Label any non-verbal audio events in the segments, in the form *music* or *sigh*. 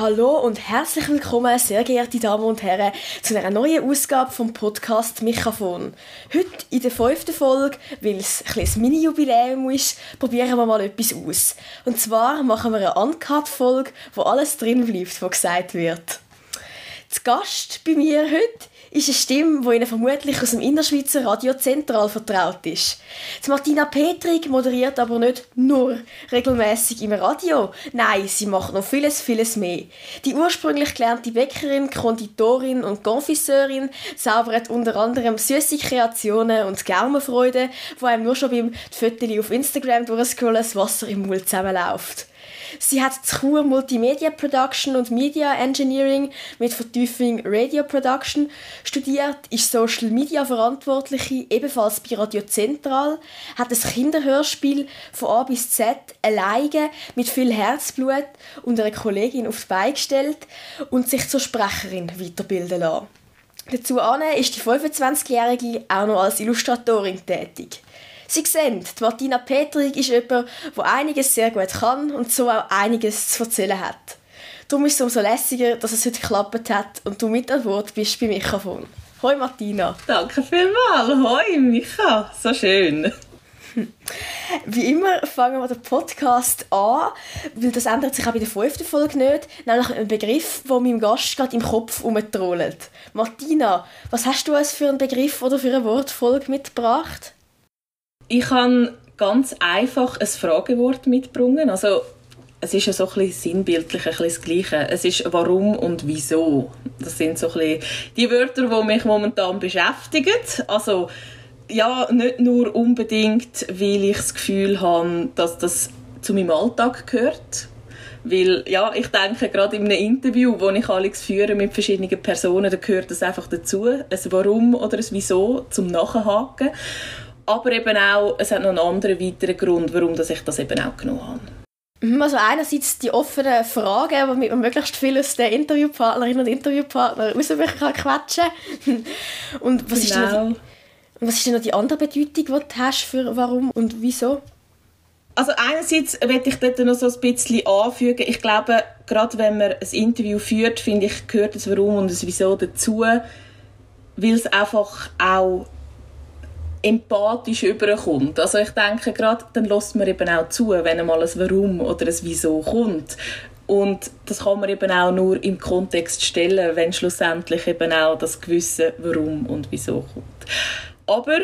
Hallo und herzlich willkommen, sehr geehrte Damen und Herren, zu einer neuen Ausgabe vom Podcast Mikrofon. Heute in der fünften Folge, weil es ein kleines Mini-Jubiläum ist, probieren wir mal etwas aus. Und zwar machen wir eine Uncut-Folge, wo alles drin bleibt, was gesagt wird. Zu Gast bei mir heute ist eine Stimme, die Ihnen vermutlich aus dem Innerschweizer Radio Zentral vertraut ist. Martina Petrig moderiert aber nicht nur regelmäßig im Radio. Nein, sie macht noch vieles, vieles mehr. Die ursprünglich gelernte Bäckerin, Konditorin und Konfisseurin zaubert unter anderem süße Kreationen und Gaumenfreude, wo einem nur schon beim Fotos auf Instagram durchscrollen das Wasser im Mund zusammenläuft. Sie hat Chur Multimedia Production und Media Engineering mit Vertiefung Radio Production studiert, ist Social Media Verantwortliche, ebenfalls bei Radio Zentral, hat ein Kinderhörspiel von A bis Z alleine mit viel Herzblut und einer Kollegin auf die Beine gestellt und sich zur Sprecherin weiterbilden lassen. Dazu ist die 25-Jährige auch noch als Illustratorin tätig. Sie sehen, die Martina Petrig ist jemand, der einiges sehr gut kann und so auch einiges zu erzählen hat. Darum ist es umso lässiger, dass es heute geklappt hat und du mit an Bord bist beim Mikrofon. Hoi Martina. Danke vielmals. Hoi Micha. So schön. *laughs* Wie immer fangen wir den Podcast an, weil das ändert sich auch bei der fünften Folge nicht, nämlich ein Begriff, der meinem Gast gerade im Kopf herumtrollt. Martina, was hast du als für einen Begriff oder für eine Wortfolge mitgebracht? Ich habe ganz einfach ein Fragewort mitgebracht. Also, es ist ja so ein bisschen sinnbildlich ein bisschen das Gleiche. Es ist warum und wieso. Das sind so ein bisschen die Wörter, die mich momentan beschäftigen. Also, ja, nicht nur unbedingt, weil ich das Gefühl habe, dass das zu meinem Alltag gehört. Weil, ja, ich denke, gerade in einem Interview, wo ich alles führe mit verschiedenen Personen, da gehört das einfach dazu. Ein Warum oder ein Wieso zum Nachhaken aber eben auch, es hat noch einen anderen weiteren Grund, warum ich das eben auch genommen habe. Mhm, also einerseits die offenen Fragen, damit man möglichst viel aus den Interviewpartnerinnen und Interviewpartnern rausquetschen kann. *laughs* Und was, genau. ist denn genau. die, was ist denn noch die andere Bedeutung, die du hast für warum und wieso? Also einerseits möchte ich dort noch so ein bisschen anfügen. Ich glaube, gerade wenn man ein Interview führt, finde ich, gehört das Warum und das Wieso dazu, weil es einfach auch empathisch überkommt. Also ich denke gerade, dann lässt man eben auch zu, wenn einmal ein Warum oder ein Wieso kommt. Und das kann man eben auch nur im Kontext stellen, wenn schlussendlich eben auch das gewisse Warum und Wieso kommt. Aber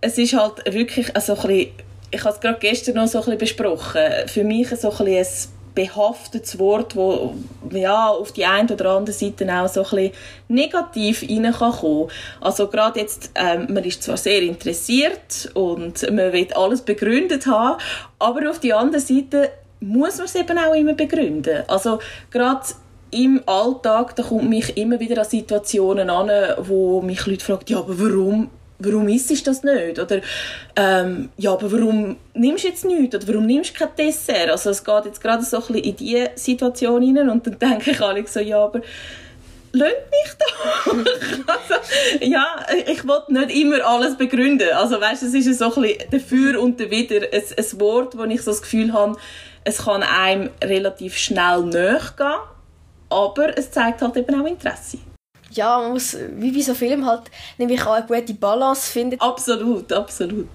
es ist halt wirklich so ein bisschen, ich habe es gerade gestern noch so ein bisschen besprochen, für mich so ein bisschen behaftetes Wort, wo ja, auf die eine oder andere Seite auch so ein bisschen negativ rein kann. Also gerade jetzt, ähm, man ist zwar sehr interessiert und man will alles begründet haben, aber auf die andere Seite muss man es eben auch immer begründen. Also gerade im Alltag, da kommt mich immer wieder an Situationen an, wo mich Leute fragen, ja, aber warum warum isst das nicht? Oder, ähm, ja, aber warum nimmst du jetzt nichts? Oder warum nimmst du kein Dessert? Also es geht jetzt gerade so ein bisschen in diese Situation hinein und dann *laughs* denke ich alle so, ja, aber lasst mich doch. *laughs* also, ja, ich will nicht immer alles begründen. Also weißt, es ist so ein bisschen dafür und wieder ein, ein Wort, wo ich so das Gefühl habe, es kann einem relativ schnell nachgehen, aber es zeigt halt eben auch Interesse ja, man muss, wie bei so Filmen halt, nämlich auch eine gute Balance finden. Absolut, absolut.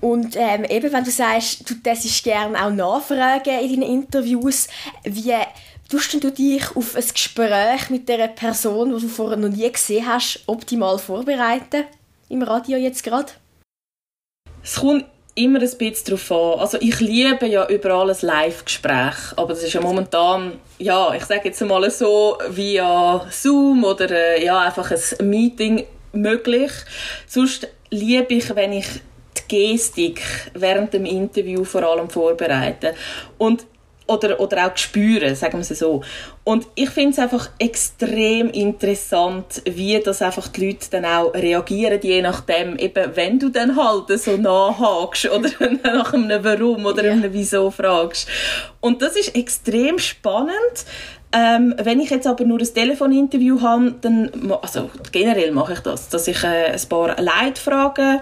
Und ähm, eben, wenn du sagst, du darfst gerne auch nachfragen in deinen Interviews, wie tust du dich auf ein Gespräch mit der Person, die du vorher noch nie gesehen hast, optimal vorbereiten? Im Radio jetzt gerade? Es kommt immer ein bisschen darauf an. Also ich liebe ja überall ein Live-Gespräch, aber das ist ja momentan, ja, ich sage jetzt mal so, via Zoom oder äh, ja, einfach ein Meeting möglich. Sonst liebe ich, wenn ich die Gestik während dem Interview vor allem vorbereite. Und oder, oder auch spüren, sagen wir es so. Und ich finde es einfach extrem interessant, wie das einfach die Leute dann auch reagieren, je nachdem, eben, wenn du dann halt so nachhakst oder *laughs* nach einem Warum oder yeah. einem Wieso fragst. Und das ist extrem spannend. Ähm, wenn ich jetzt aber nur ein Telefoninterview habe, dann, also generell mache ich das, dass ich äh, ein paar Leitfragen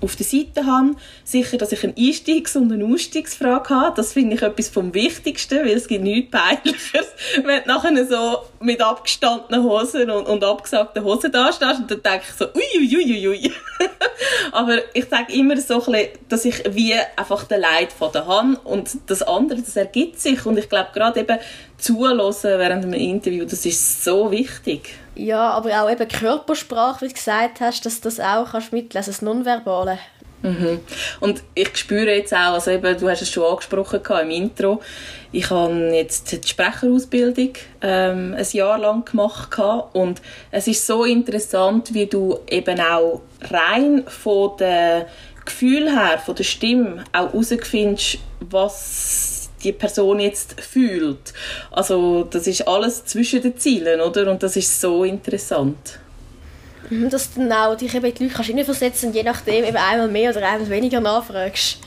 auf der Seite habe. Sicher, dass ich eine Einstiegs- und eine Ausstiegsfrage habe. Das finde ich etwas vom Wichtigsten, weil es gibt nichts Peinlicheres, *laughs* wenn du nachher so mit abgestandenen Hosen und, und abgesagten Hosen da stehst und dann denke ich so, uiuiuiui. Ui, ui. *laughs* Aber ich sage immer so ein bisschen, dass ich wie einfach den Leid von der Hand und das andere, das ergibt sich und ich glaube gerade eben zuhören während einem Interview, das ist so wichtig. Ja, aber auch eben Körpersprache, wie du gesagt hast, dass das auch kannst mitlesen, das Nonverbale. Mhm. Und ich spüre jetzt auch, also eben, du hast es schon angesprochen im Intro, ich habe jetzt die Sprecherausbildung ähm, ein Jahr lang gemacht und es ist so interessant, wie du eben auch rein von den Gefühl her, von der Stimme auch herausfindest, was die Person jetzt fühlt. Also das ist alles zwischen den Zielen, oder? Und das ist so interessant. Mhm, dass du auch dich eben die Leute kannst hineinversetzen und je nachdem eben einmal mehr oder einmal weniger nachfragst.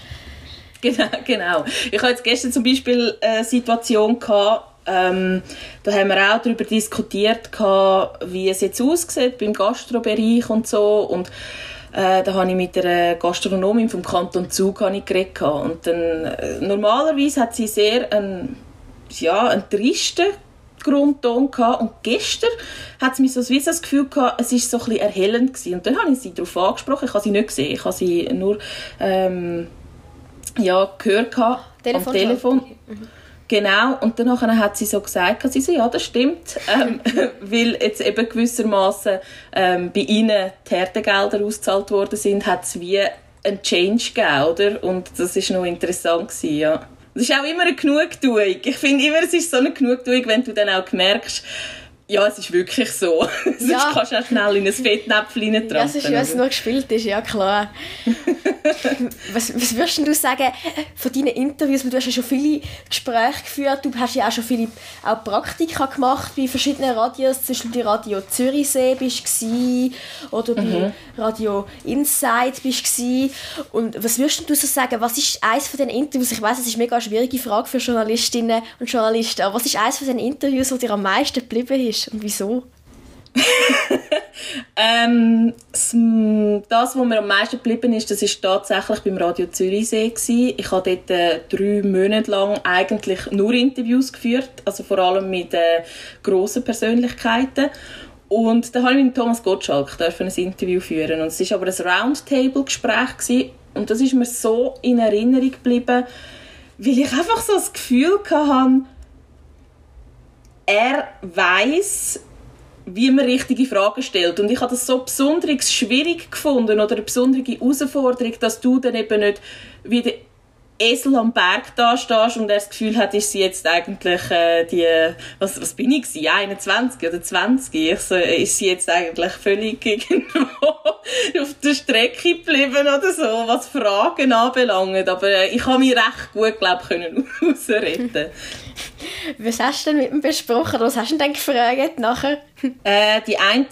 Genau, *laughs* genau. Ich hatte jetzt gestern zum Beispiel eine Situation gehabt, ähm, da haben wir auch darüber diskutiert, gehabt, wie es jetzt aussieht beim Gastrobereich und so. Und äh, da habe ich mit einer Gastronomin vom Kanton Zug geredet. Und dann, äh, normalerweise hat sie sehr einen, ja, einen tristen Grundton gehabt. Und gestern hat sie mir so das Gefühl gehabt, es war so ein bisschen erhellend gewesen. Und dann habe ich sie darauf angesprochen. Ich habe sie nicht gesehen. Ich habe sie nur ähm, ja, gehört gehabt, am Telefon. Mhm. Genau, und dann hat sie so gesagt, sie so, ja, das stimmt, ähm, *laughs* weil jetzt eben gewissermaßen ähm, bei ihnen die Härtegelder ausgezahlt worden sind, hat es wie einen Change gegeben, oder? Und das ist noch interessant gewesen, ja. Das ist auch immer eine Genugtuung. Ich finde immer, es ist so eine Genugtuung, wenn du dann auch merkst, ja, es ist wirklich so. *laughs* Sonst ja. kannst du auch schnell in ein Fettnäpfchen reintrampen. Ja, es ist, wenn es nur gespielt ist, ja klar. *laughs* was, was würdest du sagen von deinen Interviews? Du hast ja schon viele Gespräche geführt, du hast ja auch schon viele auch Praktika gemacht bei verschiedenen Radios, zum Beispiel bei Radio Zürichsee bist du oder bei mhm. Radio Inside bist du Und was würdest du so sagen, was ist eines von den Interviews, ich weiß, es ist eine mega schwierige Frage für Journalistinnen und Journalisten, aber was ist eines von den Interviews, das dir am meisten geblieben ist und wieso? *laughs* ähm, das, was mir am meisten geblieben ist, das ist tatsächlich beim Radio Zürichsee gewesen. Ich habe dort äh, drei Monate lang eigentlich nur Interviews geführt, also vor allem mit äh, grossen Persönlichkeiten. Und da habe ich mit Thomas Gottschalk ein Interview führen und es ist aber ein Roundtable-Gespräch und das ist mir so in Erinnerung geblieben, weil ich einfach so das Gefühl hatte, er weiß wie man richtige Fragen stellt. Und ich habe das so besonders schwierig gefunden oder eine besondere Herausforderung, dass du dann eben nicht wie der Esel am Berg da stehst und er das Gefühl hat, ist sie jetzt eigentlich äh, die, was, was bin ich gewesen, 21 oder 20? Ich so, ist sie jetzt eigentlich völlig *laughs* irgendwo auf der Strecke geblieben oder so, was Fragen anbelangt. Aber äh, ich habe mich recht gut, glaube ich, können *laughs* ausreden. Was hast du denn mit ihm besprochen? Was hast du denn gefragt nachher? Äh, die eine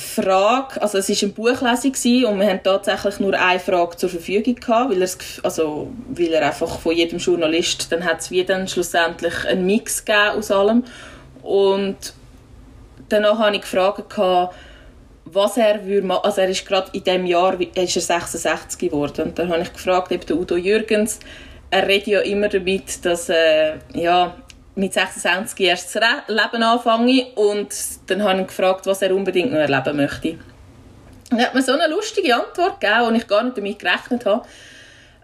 Frage, also es war eine Buchlesung und wir haben tatsächlich nur eine Frage zur Verfügung gehabt, weil, also, weil er einfach von jedem Journalist, dann hat es wie dann schlussendlich einen Mix gegeben aus allem. Und danach habe ich gefragt gehabt, was er würde machen, also er ist gerade in diesem Jahr, ist er 66 geworden und dann habe ich gefragt, eben der Udo Jürgens, er redet ja immer damit, dass äh, ja, mit 26 erst das Leben anfange und dann habe ich gefragt, was er unbedingt noch erleben möchte. er hat mir so eine lustige Antwort gegeben, und ich gar nicht damit gerechnet habe,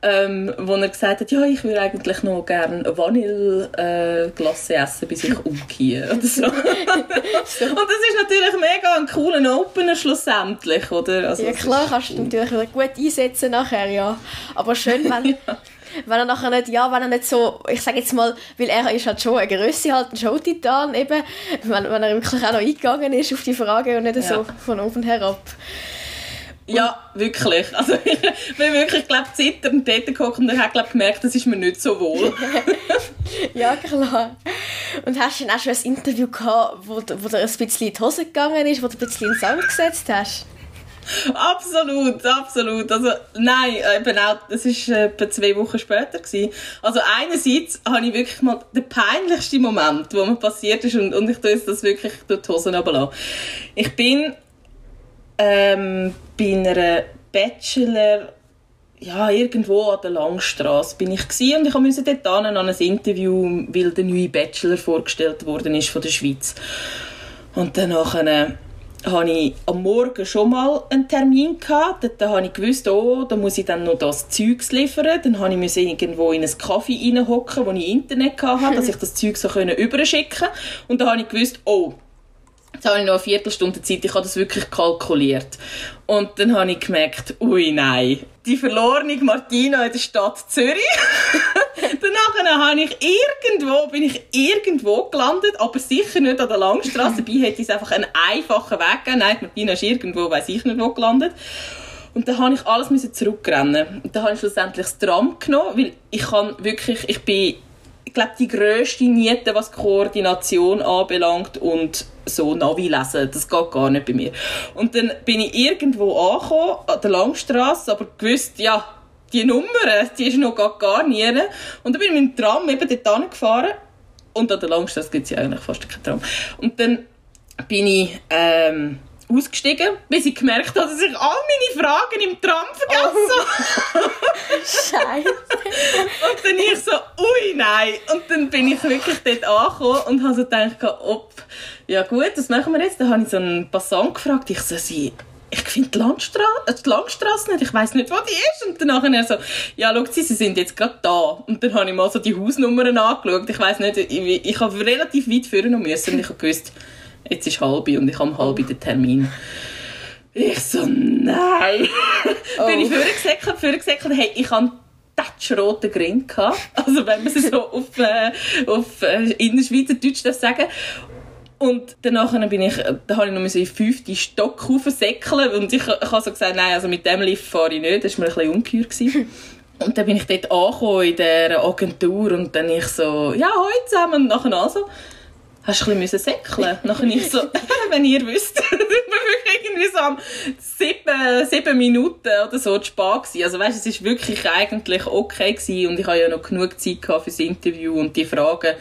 ähm, wo er gesagt hat, ja, ich würde eigentlich noch gerne Vanilleglasse äh, essen, bis ich umgehe oder so. *laughs* so. Und das ist natürlich mega ein cooler Opener schlussendlich, oder? Also, ja klar, kannst du natürlich gut einsetzen nachher, ja. Aber schön, wenn... *laughs* ja wenn er nachher nicht, ja, wenn er nicht so, ich sage jetzt mal, weil er ist halt schon eine Größe, halt ein Showtitan eben, wenn, wenn er wirklich auch noch eingegangen ist auf die Frage und nicht ja. so von oben herab. Ja, wirklich. Also *laughs* ich bin wirklich, glaube zitternd dort geguckt und hat glaub, gemerkt, das ist mir nicht so wohl. *laughs* ja, klar. Und hast du dann auch schon ein Interview gehabt, wo, wo dir ein bisschen in die Hose gegangen ist, wo du ein bisschen in den Sand gesetzt hast? *laughs* absolut, absolut. Also, nein, eben auch, das war etwa zwei Wochen später. Gewesen. Also, einerseits habe ich wirklich mal den peinlichsten Moment, der mir passiert ist, und, und ich tue das wirklich durch die Hosen runterlassen. Ich bin ähm, bei einer Bachelor ja, irgendwo an der Langstrasse bin ich gewesen, und ich musste dort an ein Interview, weil der neue Bachelor vorgestellt worden ist von der Schweiz. Und dann nachher hatte ich am Morgen schon mal einen Termin gehabt. Dort habe ich gewusst, oh, da muss ich dann noch das Zeug liefern. Dann habe ich irgendwo in einen Kaffee reinhocken, wo ich Internet hatte, dass *laughs* ich das Zeug so überschicken konnte. Und dann habe ich gewusst, oh, Jetzt habe ich noch eine Viertelstunde Zeit, ich habe das wirklich kalkuliert. Und dann habe ich gemerkt, ui nein, die verlorene Martina in der Stadt Zürich. *laughs* Danach habe ich irgendwo, bin ich irgendwo gelandet, aber sicher nicht an der Langstrasse. Dabei hätte es einfach einen einfachen Weg gegeben. Nein, Martina ist irgendwo, weiß ich nicht wo gelandet. Und dann habe ich alles zurückrennen. Und dann habe ich schlussendlich das Tram genommen, weil ich kann wirklich, ich bin glaube, die grösste Niete, was Koordination anbelangt und so Navi lesen, das geht gar nicht bei mir. Und dann bin ich irgendwo angekommen, an der Langstrasse, aber gewusst, ja, die Nummer, die ist noch gar, nie. Und dann bin ich mit dem Tram eben dort gefahren und an der Langstrasse gibt es ja eigentlich fast keinen Tram. Und dann bin ich ähm, ausgestiegen, bis ich gemerkt habe, dass ich all meine Fragen im Tram vergessen habe. Oh. Scheiße. *laughs* und dann ich so, ui, nein. Und dann bin ich wirklich dort angekommen und habe so gedacht, ob, ja gut, was machen wir jetzt? Dann habe ich so einen Passant gefragt, ich so, sie, ich finde die Landstraße, äh, die Langstrasse nicht, ich weiß nicht, wo die ist. Und dann er so, ja, schau, sie, sie sind jetzt gerade da. Und dann habe ich mal so die Hausnummern angeschaut. Ich weiß nicht, ich, ich habe relativ weit führen müssen und ich habe gewusst, jetzt ist halb und ich habe um halb den Termin. Ich so, nein. Oh. *laughs* Bin ich vorgesäckelt, vorgesäckelt, hey, ich habe roten Grind gehabt. *laughs* Also wenn man es so auf, äh, auf äh, Innerschweizerdeutsch sagen und danach bin ich, da habe ich noch in den fünften Stock säckeln und ich, ich habe so gesagt, nein, also mit dem Lift fahre ich nicht, das war mir ein bisschen ungeheuer. *laughs* Und dann bin ich dort angekommen in dieser Agentur und dann ich so, ja, heute zusammen und nachher also, hast du ein bisschen säckeln? Nachher ich so, *laughs* wenn ihr wisst, *laughs* ich war irgendwie so am sieben, sieben Minuten oder so zu spät gewesen. Also weißt, es war wirklich eigentlich okay gewesen und ich hatte ja noch genug Zeit für das Interview und die Fragen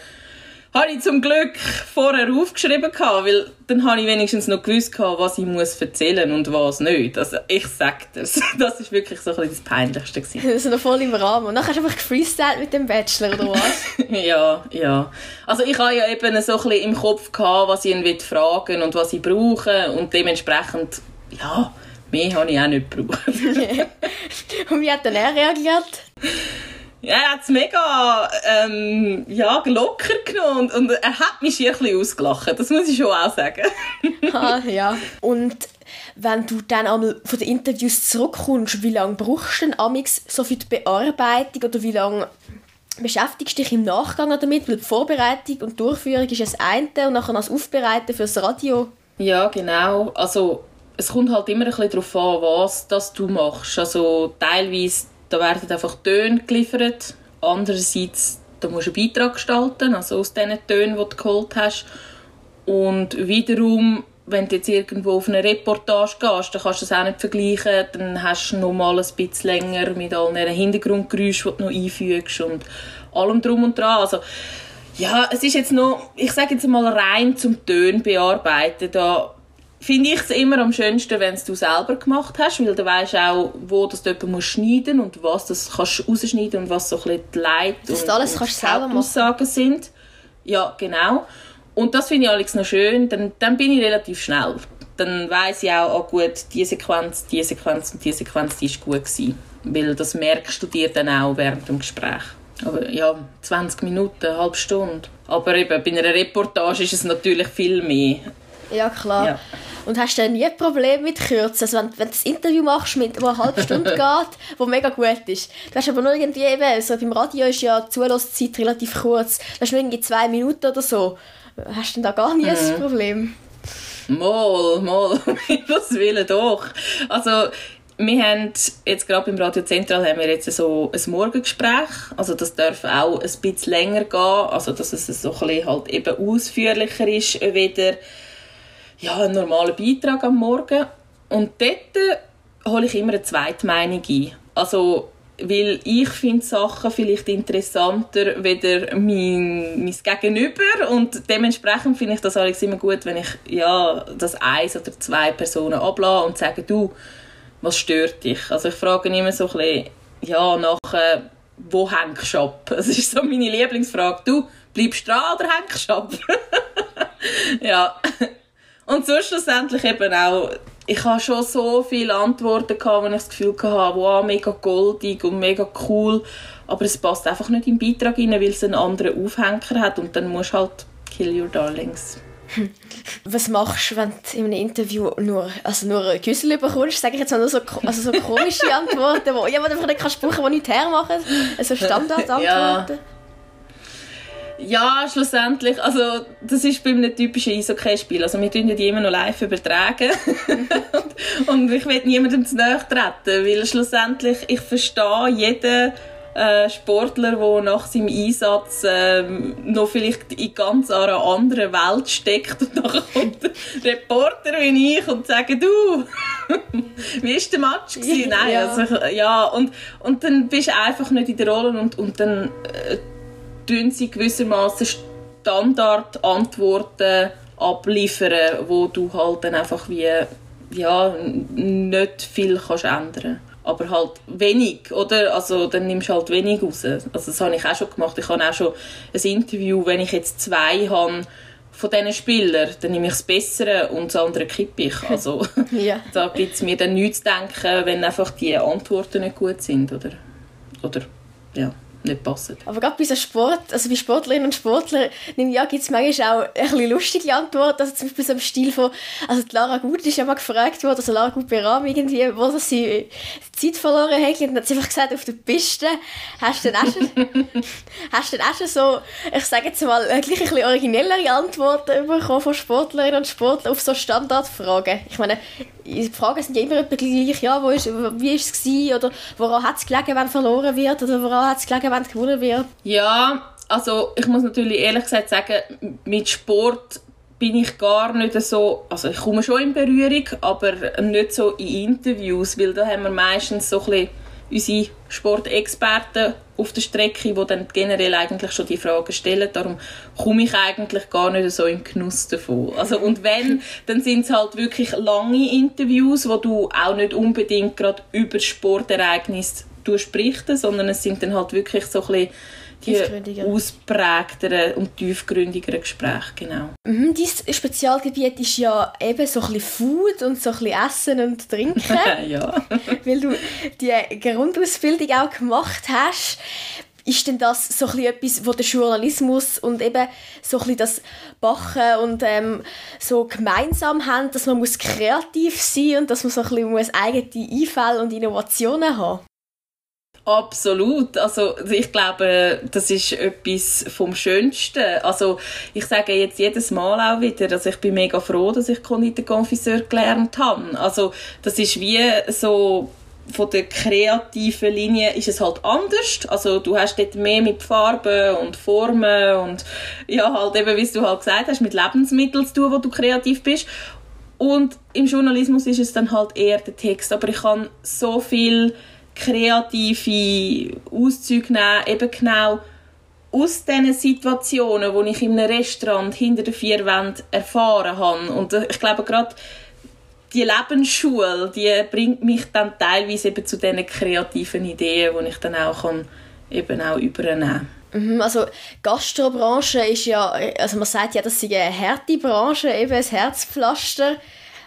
habe ich zum Glück vorher aufgeschrieben gehabt, weil dann habe ich wenigstens noch gewusst gehabt, was ich muss erzählen und was nicht. Also ich sage das, *laughs* das ist wirklich so ein bisschen das Peinlichste gewesen. Das ist noch voll im Rahmen. Und dann hast du einfach gefreestylt mit dem Bachelor oder was? *laughs* ja, ja. Also ich habe ja eben so ein bisschen im Kopf gehabt, was ich ihn fragen und was ich brauche und dementsprechend, ja, mehr habe ich auch nicht gebraucht. *laughs* und wie hat dann er reagiert? Ja, er hat es mega ähm, ja, locker genommen und, und, er hat mich hier ein bisschen ausgelacht, das muss ich schon auch sagen. *laughs* ah, ja. Und wenn du dann einmal von den Interviews zurückkommst, wie lange brauchst du denn amix so für die Bearbeitung oder wie lange beschäftigst du dich im Nachgang damit? Weil die Vorbereitung und Durchführung ist das eine und nachher das Aufbereiten fürs Radio. Ja, genau. Also es kommt halt immer ein bisschen darauf an, was das du machst. Also teilweise da werden einfach Töne geliefert. Andererseits, da musst du einen Beitrag gestalten, also aus diesen Tönen, die du geholt hast. Und wiederum, wenn du jetzt irgendwo auf eine Reportage gehst, dann kannst du das auch nicht vergleichen. Dann hast du noch mal ein bisschen länger mit all den Hintergrundgeräuschen, die du noch einfügst und allem drum und dran. Also, ja, es ist jetzt noch, ich sage jetzt mal rein zum Tönen bearbeiten. Da finde ich es immer am schönsten, wenn du selber gemacht hast, weil du weißt auch, wo das jemand muss schneiden und was das kannst rausschneiden und was so ein bisschen die Leit das und, alles und kannst selber Aussagen sind. Ja, genau. Und das finde ich alles noch schön, dann, dann bin ich relativ schnell. Dann weiß ich auch, oh gut, diese Sequenz, diese Sequenz und diese Sequenz, die ist gut gewesen. Weil das merkst du dir dann auch während dem Gespräch. Aber ja, 20 Minuten, eine halbe Stunde. Aber eben, bei einer Reportage ist es natürlich viel mehr. Ja, klar. Ja. Und hast du dann nie ein Problem mit Kürzen? Also wenn, wenn du das Interview machst, mit, wo eine halbe Stunde *laughs* geht, wo mega gut ist. Du hast aber nur irgendwie eben, so beim Radio ist ja die Zulasszeit relativ kurz. Du hast nur irgendwie zwei Minuten oder so. Hast du da gar nie mhm. ein Problem? Mal, mal, *laughs* was will doch. Also, wir haben jetzt gerade beim Radio Zentral haben wir jetzt so ein Morgengespräch. Also das darf auch ein bisschen länger gehen. Also dass es so ein bisschen halt eben ausführlicher ist wieder ja, einen normalen Beitrag am Morgen. Und dort äh, hole ich immer eine zweite Meinung ein. Also, weil ich finde Sachen vielleicht interessanter weder mein, mein Gegenüber und dementsprechend finde ich das alles immer gut, wenn ich ja, das eins oder zwei Personen ablasse und sage, du, was stört dich? Also ich frage immer so ein bisschen, ja, nach äh, wo hängst du ab? *laughs* Das ist so meine Lieblingsfrage. Du, bleibst dran oder hängst du ab? *laughs* ja. Und so schlussendlich eben auch, ich habe schon so viele Antworten gehabt, wo ich das Gefühl hatte, wow, mega goldig und mega cool, aber es passt einfach nicht im Beitrag rein, weil es einen anderen Aufhänger hat und dann musst du halt kill your darlings. *laughs* Was machst du, wenn du in einem Interview nur, also nur ein Küssel bekommst? Sage ich jetzt mal nur so, also so komische *laughs* Antworten, wo, ja, wo du einfach nicht kannst brauchen, die nichts hermachen. Also *laughs* Standardantworten. Ja. Ja, schlussendlich, also das ist bei einem typischen Eishockey-Spiel. Also wir tun die immer noch live übertragen *laughs* und, und ich will niemandem zu nahe treten, weil schlussendlich ich verstehe jeden äh, Sportler, der nach seinem Einsatz äh, noch vielleicht in ganz einer anderen Welt steckt und dann kommt der Reporter wie ich und sagt, du, *laughs* wie war der Match? Gewesen? *laughs* Nein, ja. Also, ja, und, und dann bist du einfach nicht in der Rolle und, und dann äh, tun sie gewissermaßen Standardantworten abliefern, wo du halt dann einfach wie ja, nicht viel kannst ändern aber halt wenig, oder? Also dann nimmst du halt wenig raus. Also das habe ich auch schon gemacht. Ich habe auch schon ein Interview, wenn ich jetzt zwei habe von diesen Spielern, dann nehme ich das Bessere und das andere kippe ich. *laughs* Also ja. da gibt es mir dann nichts zu denken, wenn einfach die Antworten nicht gut sind, oder? Oder, ja nicht passen. Aber gerade bei so Sport, also bei Sportlerinnen und Sportlern, ja, gibt es manchmal auch ein bisschen lustige Antworten. Also zum Beispiel so im Stil von, also die Lara Gut ist ja mal gefragt worden, also Lara Gut Beram irgendwie, wo sie Zeit verloren hat und hat sie einfach gesagt, auf der Piste hast du dann auch schon, *laughs* hast du dann auch schon so, ich sage jetzt mal, gleich ein bisschen originellere Antworten bekommen von Sportlerinnen und Sportlern auf so Standardfragen. Ich meine, die Fragen sind ja immer gleich, ja, wo ist, wie war es oder woran hat es gelegen, wenn verloren wird, oder woran hat es gelegen, wenn gewonnen wird? Ja, also ich muss natürlich ehrlich gesagt sagen, mit Sport bin ich gar nicht so, also ich komme schon in Berührung, aber nicht so in Interviews, weil da haben wir meistens so ein bisschen unsere Sportexperten auf der Strecke, die dann generell eigentlich schon die Fragen stellen. Darum komme ich eigentlich gar nicht so im Genuss davon. Also, und wenn, *laughs* dann sind es halt wirklich lange Interviews, wo du auch nicht unbedingt gerade über Sportereignisse berichten, sondern es sind dann halt wirklich so ein bisschen die ausprägteren und tiefgründigeren Gespräche, genau. Mhm, dein Spezialgebiet ist ja eben so ein bisschen Food und so ein bisschen Essen und Trinken. *laughs* ja. *laughs* weil du die Grundausbildung auch gemacht hast. Ist denn das so ein etwas, wo der Journalismus und eben so ein das Bachen und ähm, so gemeinsam haben, dass man muss kreativ sein muss und dass man so ein bisschen muss eigene Einfälle und Innovationen haben Absolut. Also ich glaube, das ist etwas vom Schönsten. Also ich sage jetzt jedes Mal auch wieder, dass ich bin mega froh, dass ich Konditorkonfiseur gelernt habe. Also das ist wie so von der kreativen Linie ist es halt anders. Also du hast dort mehr mit Farben und Formen und ja halt eben, wie du halt gesagt hast, mit Lebensmitteln zu tun, wo du kreativ bist. Und im Journalismus ist es dann halt eher der Text. Aber ich kann so viel kreative Auszüge nehmen, eben genau aus diesen Situationen, die ich in einem Restaurant hinter den vier Wänden erfahren habe. Und äh, ich glaube, gerade die Lebensschule, die bringt mich dann teilweise eben zu diesen kreativen Ideen, die ich dann auch kann, eben auch übernehmen mhm, also Gastrobranche ist ja, also man sagt ja, das ist eine harte Branche, eben ein Herzpflaster.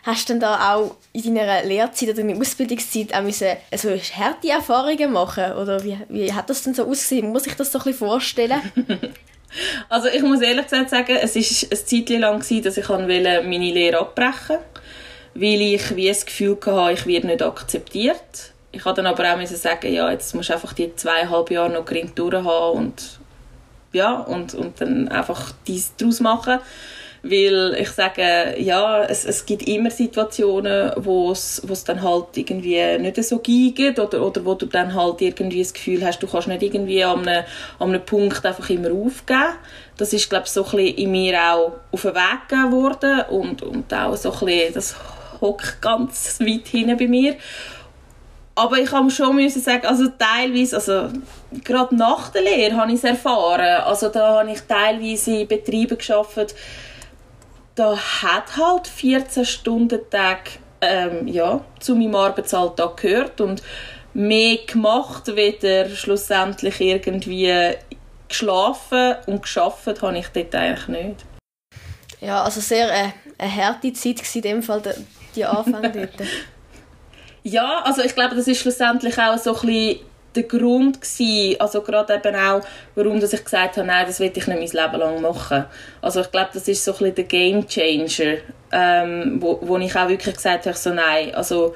Hast du denn da auch in deiner Lehrzeit oder deiner Ausbildungszeit auch müssen, also harte Erfahrungen machen? Oder wie, wie hat das denn so ausgesehen? Muss ich das so ein bisschen vorstellen? *laughs* also ich muss ehrlich gesagt sagen, es war eine Zeit lang, dass ich meine Lehre abbrechen wollte, weil ich wie das Gefühl hatte, ich werde nicht akzeptiert. Ich musste dann aber auch sagen, ja, jetzt musst du einfach die zweieinhalb Jahre noch gering durchhaben und ja, und, und dann einfach dies daraus machen. Weil ich sage, ja, es, es gibt immer Situationen, wo es, dann halt irgendwie nicht so geht oder, oder wo du dann halt irgendwie das Gefühl hast, du kannst nicht irgendwie an einem, an einem Punkt einfach immer aufgeben. Das ist, glaube ich, so ein bisschen in mir auch auf den Weg gegeben worden und, und auch so ein bisschen, das hockt ganz weit hinten bei mir. Aber ich kann schon müssen sagen, also teilweise, also gerade nach der Lehre habe ich es erfahren. Also da habe ich teilweise in Betrieben gearbeitet, da hat halt 14 Stunden Tag ähm, ja, zu meinem Arbeitsalltag gehört und mehr gemacht, weder schlussendlich irgendwie geschlafen und geschafft habe ich dort eigentlich nicht. Ja, also sehr äh, eine harte Zeit war in dem Fall, die Anfang *laughs* dort. ja, also ich glaube, das ist schlussendlich auch so ein bisschen der Grund gewesen, also gerade eben auch, warum ich gesagt habe, nein, das will ich nicht mein Leben lang machen. Also ich glaube, das ist so ein der Game Changer, ähm, wo, wo ich auch wirklich gesagt habe, so nein, also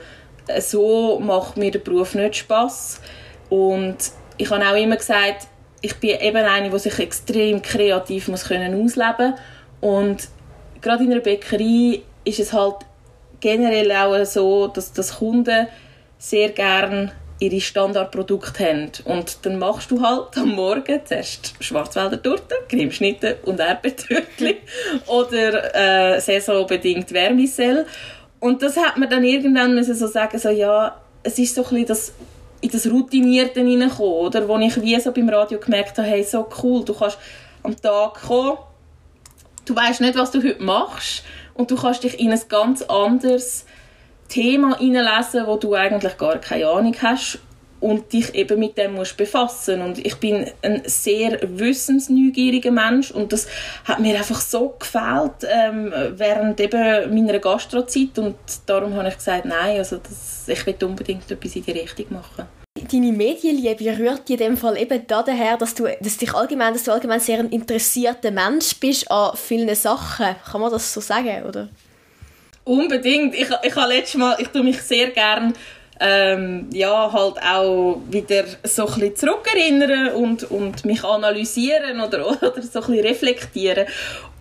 so macht mir der Beruf nicht Spaß und ich habe auch immer gesagt, ich bin eben eine, die sich extrem kreativ muss können ausleben und gerade in einer Bäckerei ist es halt generell auch so, dass, dass Kunden sehr gerne ihre Standardprodukte haben. Und dann machst du halt am Morgen zuerst Schwarzwälder Torte, Cremeschnitte und Erdbeertürtchen *laughs* oder äh, saisonbedingt Wärmisell. Und das hat man dann irgendwann müssen so sagen, so ja, es ist so ein das in das Routinierte hineinkommen, oder? Wo ich wie so beim Radio gemerkt habe, hey, so cool, du kannst am Tag kommen, du weißt nicht, was du heute machst und du kannst dich in ein ganz anderes Thema hineinlesen, wo du eigentlich gar keine Ahnung hast und dich eben mit dem musst befassen und ich bin ein sehr wissensneugieriger Mensch und das hat mir einfach so gefällt ähm, während eben meiner Gastrozeit und darum habe ich gesagt, nein, also das, ich will unbedingt etwas in die Richtung machen. Deine Medienliebe rührt in dem Fall eben daher, dass du, dass dich allgemein, dass du allgemein sehr ein interessierter Mensch bist an vielen Sachen. Kann man das so sagen, oder? Unbedingt. Ich, ich habe letztes Mal, ich tue mich sehr gern ähm, ja, halt auch wieder so ein bisschen zurückerinnern und, und mich analysieren oder, *laughs* oder so ein bisschen reflektieren.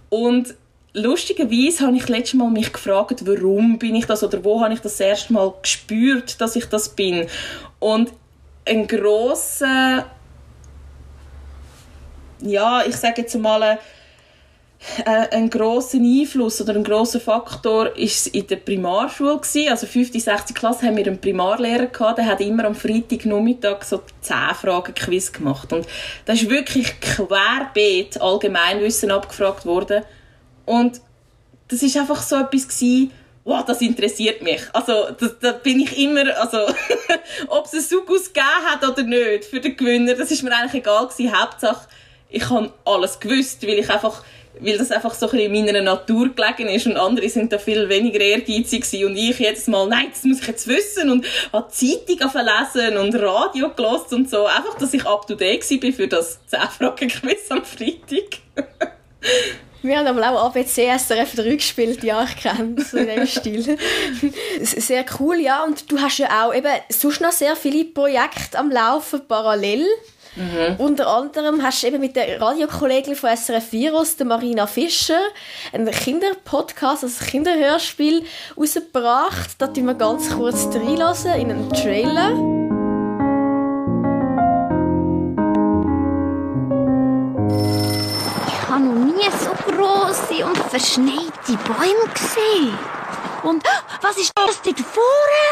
Und lustigerweise habe ich letztes Mal mich gefragt, warum bin ich das oder wo habe ich das erste Mal gespürt, dass ich das bin. Und ein grosser, ja, ich sage jetzt mal, ein großer Einfluss oder ein großer Faktor ist in der Primarschule gewesen. Also 5. 6. Klasse haben wir einen Primarlehrer gehabt, der hat immer am Freitagnachmittag so 10 Fragen Quiz gemacht und da ist wirklich querbeet Allgemeinwissen abgefragt worden und das ist einfach so etwas gewesen, wow, das interessiert mich. Also, da bin ich immer, also, *laughs* ob es einen Sugus gegeben hat oder nicht für den Gewinner, das ist mir eigentlich egal gewesen. Hauptsache, ich habe alles gewusst, weil ich einfach weil das einfach so ein bisschen in meiner Natur gelegen ist und andere sind da viel weniger ehrgeizig gewesen. und ich jedes Mal, nein, das muss ich jetzt wissen und habe Zeitung lesen und Radio gelost und so, einfach, dass ich up to date war für das 10-Fragen-Quiz am Freitag. *laughs* Wir haben aber auch ABC SRF 3 gespielt, ja, ich kenne so in dem Stil. *laughs* Sehr cool, ja. Und du hast ja auch eben sonst noch sehr viele Projekte am Laufen parallel. Mhm. Unter anderem hast du eben mit der Radiokollegin von SRF Virus, der Marina Fischer, einen Kinderpodcast, also ein Kinderhörspiel, rausgebracht. Da tun wir ganz kurz reinlassen in einen Trailer. Ich habe noch nie so große und verschneite Bäume gesehen. Und was ist das dort vorne?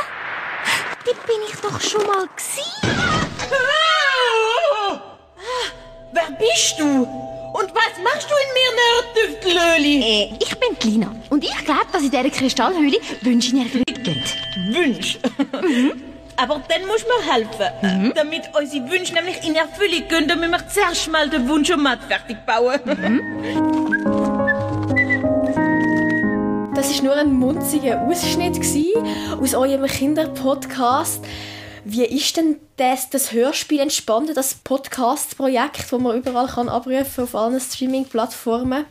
Dort bin ich doch schon mal gesehen. Wer bist du? Und was machst du in mir, Nerdüftlöli? Äh, ich bin Lina. Und ich glaube, dass in dieser Kristallhöhle Wünsche in Erfüllung gehen. Wünsche? Mhm. Aber dann muss man helfen. Mhm. Damit unsere Wünsche nämlich in Erfüllung gehen, dann müssen wir zuerst mal den Wunsch um fertig bauen. Mhm. Das war nur ein munziger Ausschnitt aus eurem Kinderpodcast. Wie ist denn das, das Hörspiel entstanden, das Podcast-Projekt, das man überall kann abrufen auf allen Streaming-Plattformen?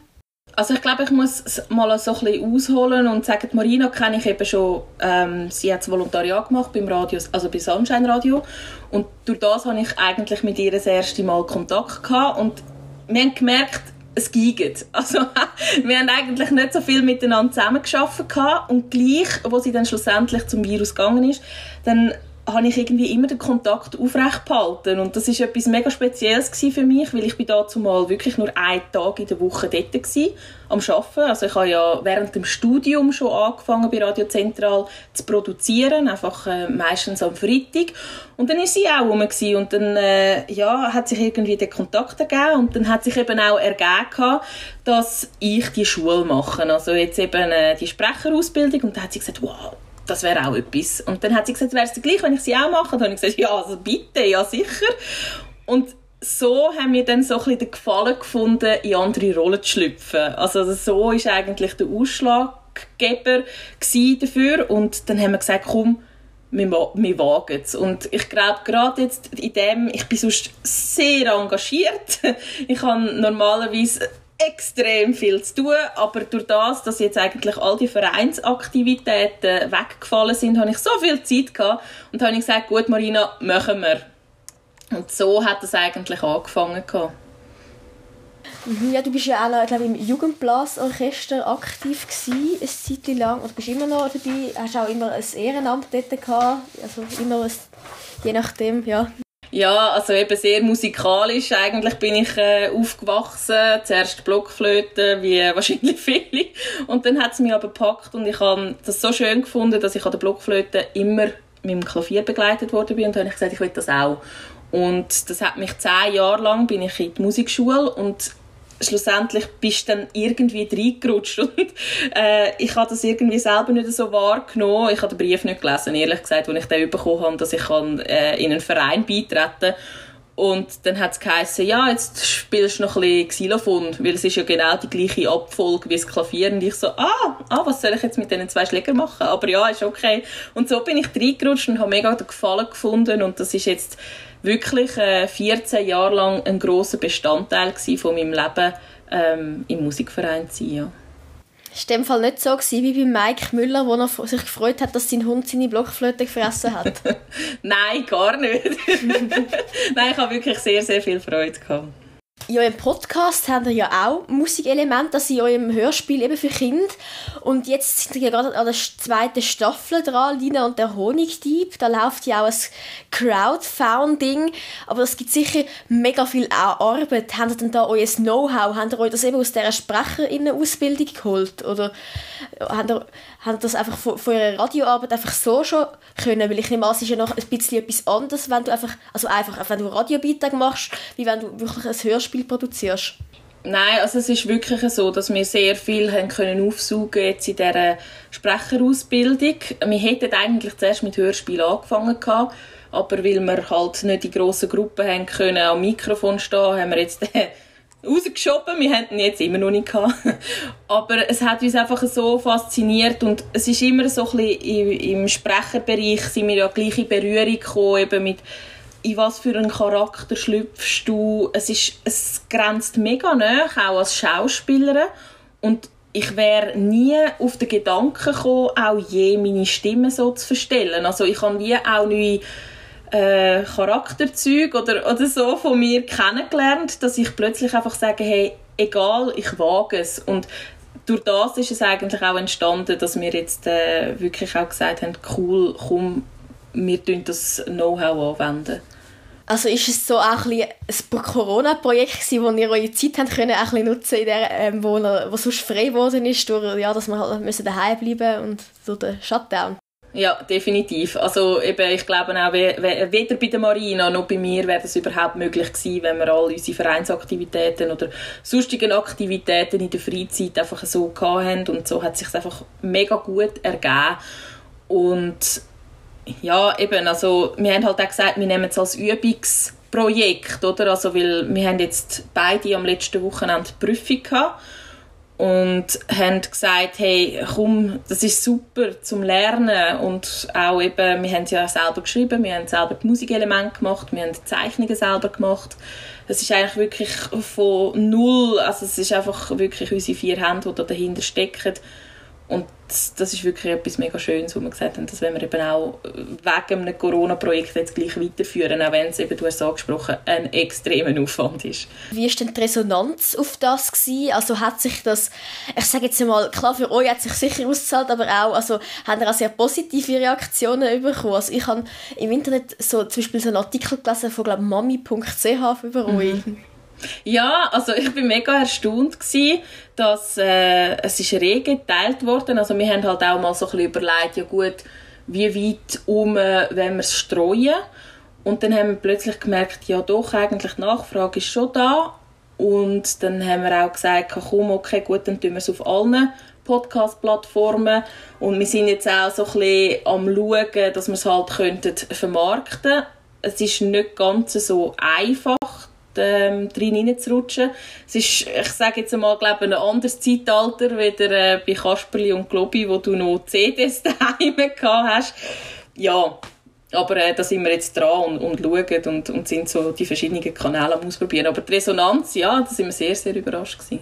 Also ich glaube, ich muss mal so ein bisschen ausholen und sagen, Marina kenne ich eben schon, ähm, sie hat das Volontariat gemacht beim Radio, also bei Sunshine Radio und durch das habe ich eigentlich mit ihr das erste Mal Kontakt gehabt und wir haben gemerkt, es geht. *laughs* Also wir haben eigentlich nicht so viel miteinander zusammengearbeitet und gleich, wo sie dann schlussendlich zum Virus gegangen ist, dann habe ich irgendwie immer den Kontakt aufrecht behalten. Und das ist etwas mega Spezielles für mich, weil ich bin dazu mal wirklich nur einen Tag in der Woche dort war, am Arbeiten. Also ich habe ja während dem Studium schon angefangen, bei Radio Zentral zu produzieren, einfach äh, meistens am Freitag. Und dann war sie auch rum und dann äh, ja, hat sich irgendwie der Kontakt ergeben und dann hat sich eben auch ergeben, dass ich die Schule mache. Also jetzt eben äh, die Sprecherausbildung und dann hat sie gesagt, wow, das wäre auch etwas. Und dann hat sie gesagt, wäre es gleich, wenn ich sie auch mache? Und dann habe ich gesagt, ja, also bitte, ja sicher. Und so haben wir dann so ein bisschen den Gefallen gefunden, in andere Rollen zu schlüpfen. Also so ist eigentlich der Ausschlaggeber dafür. Und dann haben wir gesagt, komm, wir, wir wagen es. Und ich glaube, gerade jetzt in dem, ich bin sonst sehr engagiert. *laughs* Ich habe normalerweise extrem viel zu tun, aber durch das, dass jetzt eigentlich all die Vereinsaktivitäten weggefallen sind, habe ich so viel Zeit gehabt und habe ich gesagt, gut Marina, machen wir. Und so hat es eigentlich angefangen gehabt. Mhm, ja, du bist ja auch glaube im Jugendblasorchester aktiv gewesen, eine Zeit lang, oder bist immer noch dabei, hast auch immer ein Ehrenamt dort gehabt, also immer ein, je nachdem, ja. Ja, also eben sehr musikalisch eigentlich bin ich äh, aufgewachsen. Zuerst Blockflöte, wie *laughs* wahrscheinlich viele. Und dann hat es mich aber gepackt und ich habe das so schön gefunden, dass ich an der Blockflöte immer mit dem Klavier begleitet worden bin und dann habe ich gesagt, ich will das auch. Und das hat mich zehn Jahre lang bin ich in die Musikschule und schlussendlich bist du dann irgendwie reingerutscht und äh, ich habe das irgendwie selber nicht so wahrgenommen. Ich habe den Brief nicht gelesen, ehrlich gesagt, als ich den bekommen habe, dass ich kann, äh, in einen Verein beitreten. Und dann hat es ja, jetzt spielst du noch ein bisschen Xylophon, weil es ist ja genau die gleiche Abfolge wie das Klavier. Und ich so, ah, ah, was soll ich jetzt mit diesen zwei Schlägern machen? Aber ja, ist okay. Und so bin ich reingerutscht und habe mega den Gefallen gefunden. Und das ist jetzt wirklich äh, 14 Jahre lang ein großer Bestandteil von meinem Leben ähm, im Musikverein zu sein. Ja. Es war in dem Fall nicht so wie bei Mike Müller, wo er sich gefreut hat, dass sein Hund seine Blockflöte gefressen hat. *laughs* Nein, gar nicht. *laughs* Nein, ich habe wirklich sehr, sehr viel Freude gehabt. In eurem Podcast habt ihr ja auch Musikelemente, das in eurem Hörspiel eben für Kinder. Und jetzt sind wir gerade an der zweiten Staffel dran, Lina und der Honigdieb. Da läuft ja auch ein Crowdfunding. Aber es gibt sicher mega viel Arbeit. Habt ihr denn da euer Know-how? Habt ihr euch das eben aus dieser Sprecherinnenausbildung geholt? Oder habt ihr, ihr das einfach von, von eurer Radioarbeit einfach so schon können? Weil ich nehme an, es ist ja noch ein bisschen etwas anderes, wenn du einfach, also einfach, wenn du Radiobeitrag machst, wie wenn du wirklich ein Hörspiel produzierst? Nein, also es ist wirklich so, dass wir sehr viel haben können aufsaugen jetzt in dieser Sprecherausbildung. Wir hätten eigentlich zuerst mit Hörspiel angefangen gehabt, aber weil wir halt nicht in grossen Gruppen haben können am Mikrofon stehen, haben wir jetzt rausgeschoben. Wir hatten ihn jetzt immer noch nicht gehabt. *laughs* Aber es hat uns einfach so fasziniert und es ist immer so ein bisschen im Sprecherbereich sind wir ja gleich in Berührung gekommen, eben mit in was für einen Charakter schlüpfst du. Es, ist, es grenzt mega nach, auch als Schauspielerin. Und ich wäre nie auf den Gedanken gekommen, auch je meine Stimme so zu verstellen. Also ich habe wie auch neue äh, Charakterzüge oder, oder so von mir kennengelernt, dass ich plötzlich einfach sage, hey, egal, ich wage es. Und durch das ist es eigentlich auch entstanden, dass wir jetzt äh, wirklich auch gesagt haben, cool, komm, wir das Know-how anwenden. Also ist es so auch ein, ein Corona-Projekt gewesen, wo ihr eure Zeit habt können, auch ein nutzen in der, ähm, wo, wo sonst frei geworden ist, durch, ja, dass wir halt müssen daheim bleiben und durch den Shutdown? Ja, definitiv. Also eben, ich glaube auch, weder bei der Marina noch bei mir wäre das überhaupt möglich gewesen, wenn wir all unsere Vereinsaktivitäten oder sonstigen Aktivitäten in der Freizeit einfach so haben und so hat es sich einfach mega gut ergeben und ja, eben, also wir haben halt auch gesagt, wir nehmen es als Übungsprojekt, oder? Also, weil wir haben jetzt beide am letzten Wochenende Prüfung gehabt und haben gesagt, hey, komm, das ist super zum Lernen und auch eben, wir haben es ja selber geschrieben, wir haben selber die Musikelemente gemacht, wir haben die Zeichnungen selber gemacht. Es ist eigentlich wirklich von null, also es ist einfach wirklich unsere vier Hände, die da dahinter stecken und das ist wirklich etwas mega Schönes, wo wir gesagt haben, dass wenn wir eben auch wegen einem Corona-Projekt jetzt gleich weiterführen, auch wenn es eben, du hast es angesprochen, ein extremer Aufwand ist. Wie war denn die Resonanz auf das gewesen? Also hat sich das, ich sage jetzt mal, klar für euch hat sich sicher ausgezahlt, aber auch, also haben ihr auch sehr positive Reaktionen bekommen? Also ich habe im Internet so zum Beispiel so einen Artikel gelesen von, glaube mami.ch über euch. Mhm. Ja, also ich bin mega erstaunt gewesen, dass äh, es ist rege geteilt worden. Also wir haben halt auch mal so ein überlegt, ja gut, wie weit um, äh, wenn wir es streuen. Und dann haben wir plötzlich gemerkt, ja doch, eigentlich die Nachfrage ist schon da. Und dann haben wir auch gesagt, komm, okay, gut, dann tun wir es auf allen Podcast-Plattformen und wir sind jetzt auch so ein bisschen am schauen, dass wir es halt könnten vermarkten Es ist nicht ganz so einfach, ähm, drin hineinzurutschen. Es ist, ich sage jetzt einmal, glaube ein anderes Zeitalter, wieder äh, bei Kasperli und Globi, wo du noch CDs *laughs* daheim gehabt hast. Ja, aber äh, da sind wir jetzt dran und, und schauen und, und sind so die verschiedenen Kanäle am ausprobieren. Aber die Resonanz, ja, da sind wir sehr, sehr überrascht gewesen.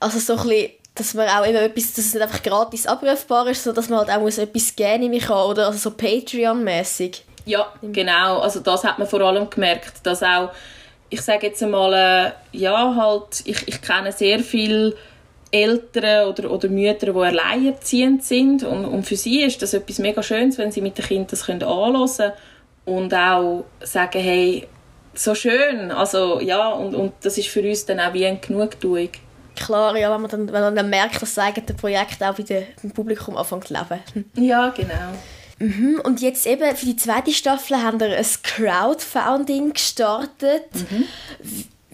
Also so ein dass man auch immer etwas, dass es nicht einfach gratis abrufbar ist, sondern dass man halt auch muss etwas gerne kann oder also so Patreon-mäßig. Ja, genau. Also das hat man vor allem gemerkt, dass auch, ich sage jetzt einmal, äh, ja halt, ich, ich kenne sehr viele Eltern oder, oder Mütter, die alleinerziehend sind und, und für sie ist das etwas mega Schönes, wenn sie mit den Kindern das können anhören und auch sagen, hey, so schön, also ja, und, und das ist für uns dann auch wie eine Genugtuung. Klar, ja, wenn man dann, wenn man dann merkt, dass das eigene Projekt auch wieder im Publikum anfängt zu leben. Ja, genau. Mhm. Und jetzt eben für die zweite Staffel haben wir ein Crowdfunding gestartet. Mhm.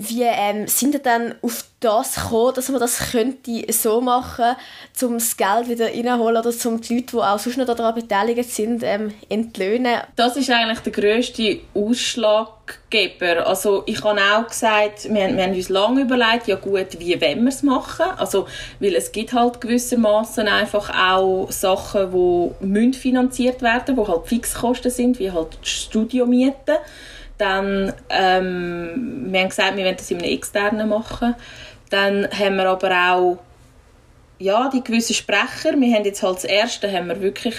Wie ähm, sind ihr dann auf das gekommen, dass man das könnte so machen könnte, um das Geld wieder reinholen oder um die Leute, die auch sonst noch daran beteiligt sind, ähm, entlöhnen? Das ist eigentlich der grösste Ausschlaggeber. Also ich habe auch gesagt, wir haben, wir haben uns lange überlegt, ja gut, wie wollen wir es machen? Also, weil es gibt halt gewissermaßen einfach auch Sachen, die finanziert werden müssen, die halt Fixkosten sind, wie halt die Studiomiete. Dann, ähm, wir haben gesagt, wir wollen das in einem externen machen. Dann haben wir aber auch ja, die gewissen Sprecher. Wir haben jetzt halt das erste haben wir wirklich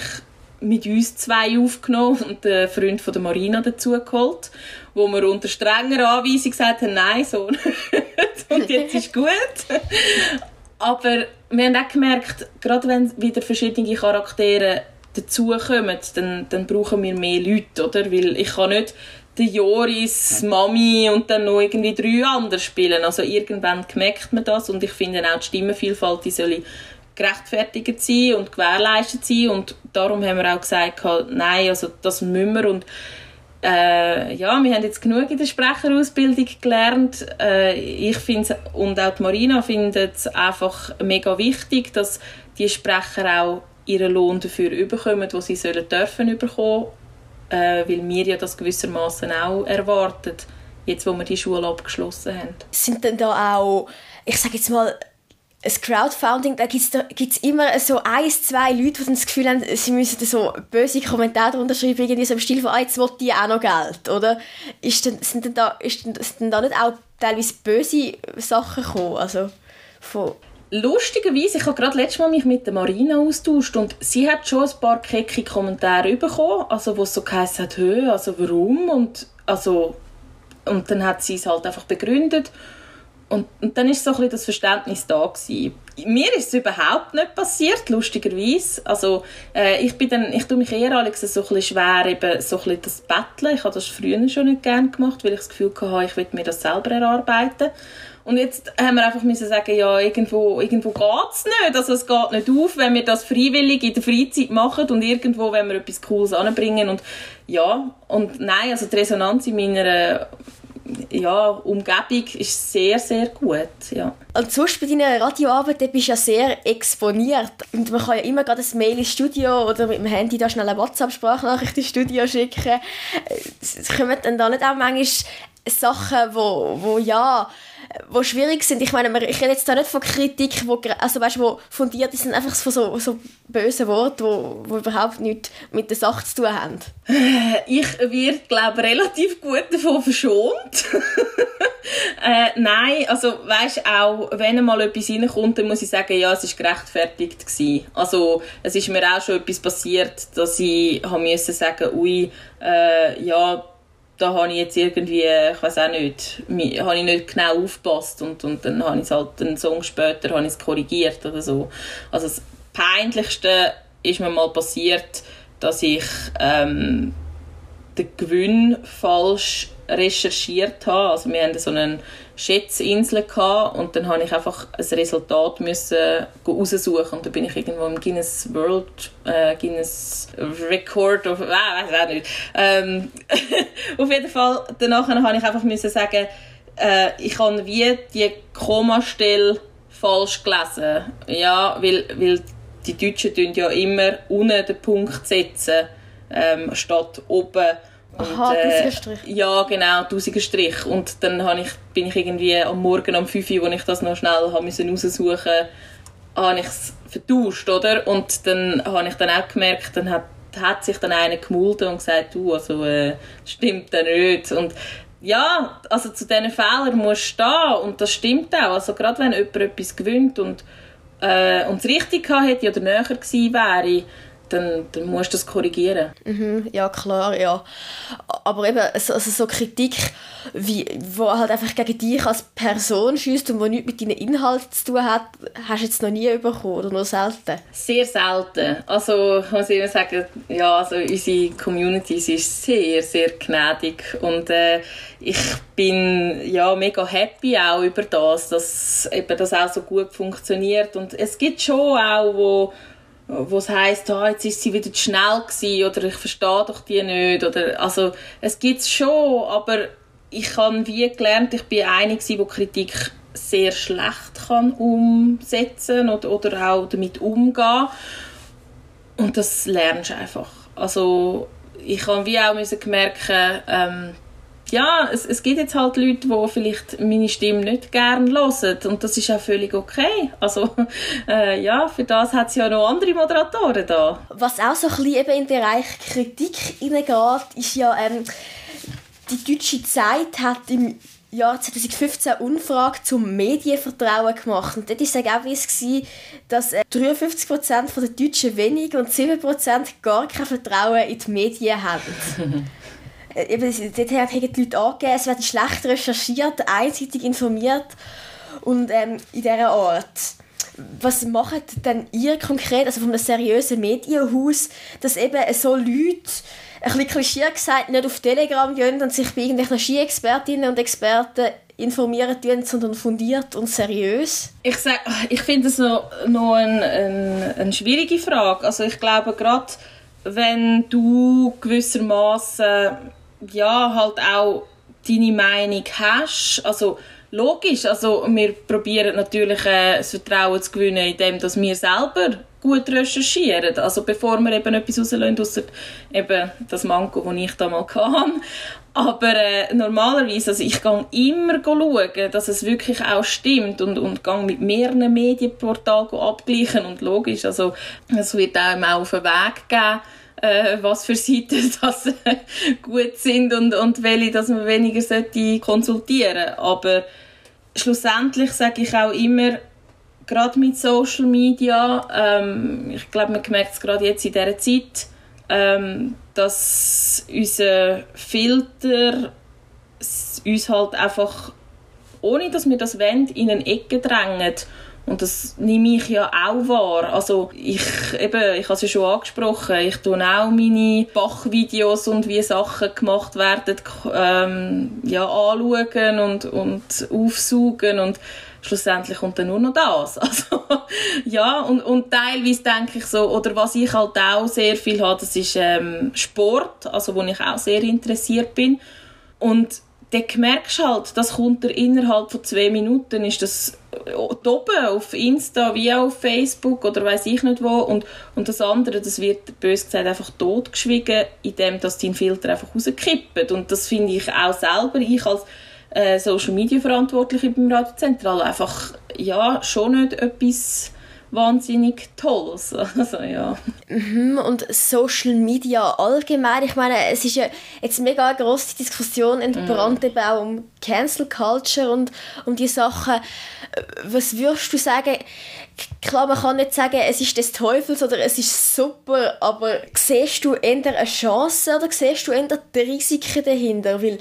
mit uns zwei aufgenommen und den Freund von der Marina dazu geholt, wo wir unter strenger Anweisung gesagt haben, nein, so *laughs* und jetzt ist gut. Aber wir haben auch gemerkt, gerade wenn wieder verschiedene Charaktere dazukommen, dann, dann brauchen wir mehr Leute, oder? Weil ich kann nicht die Joris, Mami und dann noch irgendwie drei andere spielen. Also irgendwann merkt man das und ich finde auch die Stimmenvielfalt, die soll gerechtfertigt sein und gewährleistet sein und darum haben wir auch gesagt, nein, also das müssen wir und äh, ja, wir haben jetzt genug in der Sprecherausbildung gelernt. Äh, ich finde und auch die Marina findet es einfach mega wichtig, dass die Sprecher auch ihren Lohn dafür bekommen, was sie sollen dürfen bekommen äh, weil wir ja das gewissermaßen auch erwarten, jetzt wo wir die Schule abgeschlossen haben. Sind denn da auch, ich sage jetzt mal, ein Crowdfunding, da gibt es immer so ein, zwei Leute, die das Gefühl haben, sie müssen so böse Kommentare darunter schreiben, irgendwie so im Stil von, ah, jetzt will die auch noch Geld, oder? Ist denn, sind, denn da, ist denn, sind denn da nicht auch teilweise böse Sachen gekommen, also von lustigerweise, ich habe gerade letztes Mal mich mit der Marina austauscht und sie hat schon ein paar kecke Kommentare bekommen, also wo es so geheißen hat, also warum und also und dann hat sie es halt einfach begründet und, und dann ist so ein bisschen das Verständnis da gewesen. Mir ist es überhaupt nicht passiert, lustigerweise. Also äh, ich bin dann, ich tue mich eher Alex so ein bisschen schwer eben so ein bisschen das Betteln. Ich habe das früher schon nicht gerne gemacht, weil ich das Gefühl hatte, ich will mir das selber erarbeiten. Und jetzt haben wir einfach müssen sagen, ja, irgendwo, irgendwo geht's nicht. Also es geht nicht auf, wenn wir das freiwillig in der Freizeit machen und irgendwo, wenn wir etwas Cooles anbringen. Und ja, und nein, also die Resonanz in meiner ja, Umgebung ist sehr, sehr gut. Ja. Und sonst bei deiner Radioarbeit bist du ja sehr exponiert. Und man kann ja immer gerade ein Mail ins Studio oder mit dem Handy da schnell eine WhatsApp-Sprachnachricht ins Studio schicken. Es kommen dann da nicht auch manchmal Sachen, wo, wo ja wo schwierig sind. Ich meine, ich rede jetzt da nicht von Kritik, wo, also weißt, wo fundiert sind, einfach von so, so bösen Worten, wo, wo überhaupt nichts mit der Sache zu tun haben. Ich werde, glaube relativ gut davon verschont. *laughs* äh, nein, also weißt auch, wenn mal etwas reinkommt, dann muss ich sagen, ja, es war gerechtfertigt gewesen. Also es ist mir auch schon etwas passiert, dass ich haben müssen sagen, ui, äh, ja, da habe ich jetzt irgendwie, ich weiß auch nicht, habe ich nicht genau aufgepasst und, und dann habe ich halt einen Song später habe ich es korrigiert oder so. Also das Peinlichste ist mir mal passiert, dass ich ähm, den Gewinn falsch recherchiert habe. Also wir hatten so eine Schätzinsel gehabt und dann habe ich einfach ein Resultat müssen raussuchen und dann bin ich irgendwo im Guinness World äh, Guinness Record of äh, weiß auch nicht. Ähm, *laughs* auf jeden Fall danach habe ich einfach müssen sagen, äh, ich kann wie die Komastelle falsch gelesen. Ja, weil, weil die Deutschen ja immer unten den Punkt setzen, ähm, statt oben. Aha, äh, Strich. Ja, genau, tausiger Strich. Und dann habe ich, bin ich irgendwie am Morgen um 5 Uhr, als ich das noch schnell habe müssen raussuchen habe ich es vertauscht, oder? Und dann habe ich dann auch gemerkt, dann hat, hat sich dann einer gemulden und gesagt, du, also, äh, stimmt dann nicht. Und ja, also zu diesen Fehlern musst du stehen und das stimmt auch. Also gerade wenn jemand etwas gewinnt und, äh, und es richtig gehabt hätte oder näher gewesen wäre, dann, dann musst du das korrigieren. Mhm, ja, klar, ja. Aber eben, also, also so Kritik, wie, wo halt einfach gegen dich als Person schießt und wo nichts mit deinen Inhalten zu tun hat, hast du jetzt noch nie bekommen oder nur selten? Sehr selten. Also ich muss immer sagen, ja, also unsere Community ist sehr, sehr gnädig und äh, ich bin ja mega happy auch über das, dass eben das auch so gut funktioniert und es gibt schon auch, wo wo es heisst, ah, jetzt ist sie wieder zu schnell gewesen, oder ich verstehe doch die nicht, oder, also, es gibt es schon, aber ich habe wie gelernt, ich bin eine die Kritik sehr schlecht kann umsetzen oder, oder auch damit umgehen und das lernst du einfach. Also, ich habe wie auch müssen merken, ähm, ja, es, es gibt jetzt halt Leute, die vielleicht meine Stimme nicht gerne hören und das ist auch völlig okay. Also *laughs* äh, ja, für das hat es ja noch andere Moderatoren da. Was auch so ein bisschen eben in den Bereich Kritik hineingeht, ist ja, ähm, die deutsche Zeit hat im Jahr 2015 eine Umfrage zum Medienvertrauen gemacht. Und dort war das Ergebnis, dass 53% der Deutschen wenig und 7% gar kein Vertrauen in die Medien haben. *laughs* eben, dort haben die Leute angegeben, es werden schlecht recherchiert, einseitig informiert und ähm, in dieser Art. Was macht denn ihr konkret, also von einem seriösen Medienhaus, dass eben so Leute, ein bisschen Klischee gesagt, nicht auf Telegram gehen und sich bei irgendwelchen Ski-Expertinnen und Experten informieren tun, sondern fundiert und seriös? Ich, ich finde das noch, noch eine, eine, eine schwierige Frage. Also ich glaube, gerade wenn du gewissermaßen ja, halt auch deine Meinung hast. Also logisch, also wir probieren natürlich äh, das Vertrauen zu gewinnen, indem dass wir selber gut recherchieren. Also bevor wir eben etwas rauslösen, ausser eben das Manko, das ich da mal *laughs* hatte. Aber äh, normalerweise, also ich gehe immer schauen, dass es wirklich auch stimmt und, und gehe mit mehreren Medienportalen abgleichen und logisch, also es wird auch auf den Weg geben, äh, was für Seiten *laughs* das äh, gut sind und, und welche, dass man weniger sollte konsultieren. Aber schlussendlich sage ich auch immer, gerade mit Social Media, ähm, ich glaube, man merkt es gerade jetzt in dieser Zeit, ähm, dass unser Filter uns halt einfach, ohne dass wir das wollen, in eine Ecke drängen und das nehme ich ja auch wahr. Also ich, eben, ich habe es ja schon angesprochen, ich tue auch meine Bachvideos und wie Sachen gemacht werden, ähm, ja, anschauen und, und aufsaugen und schlussendlich kommt dann nur noch das. *laughs* Also, ja, und, und teilweise denke ich so, oder was ich halt auch sehr viel habe, das ist ähm, Sport, also wo ich auch sehr interessiert bin. Und dann merkst du halt, das kommt innerhalb von zwei Minuten, ist das äh, oben auf Insta wie auch auf Facebook oder weiß ich nicht wo und, und das andere, das wird bös gesagt einfach totgeschwiegen, indem dass dein Filter einfach rauskippt. Und das finde ich auch selber, ich als äh, Social Media Verantwortliche beim Radio Zentral einfach ja schon nicht etwas wahnsinnig toll. *laughs* Also, ja. Mhm, und Social Media allgemein, ich meine, es ist ja jetzt mega eine grosse Diskussion entbrannt, eben auch um Cancel Culture und um die Sachen. Was würdest du sagen? Klar, man kann nicht sagen, es ist des Teufels oder es ist super, aber siehst du eher eine Chance oder siehst du eher die Risiken dahinter? Weil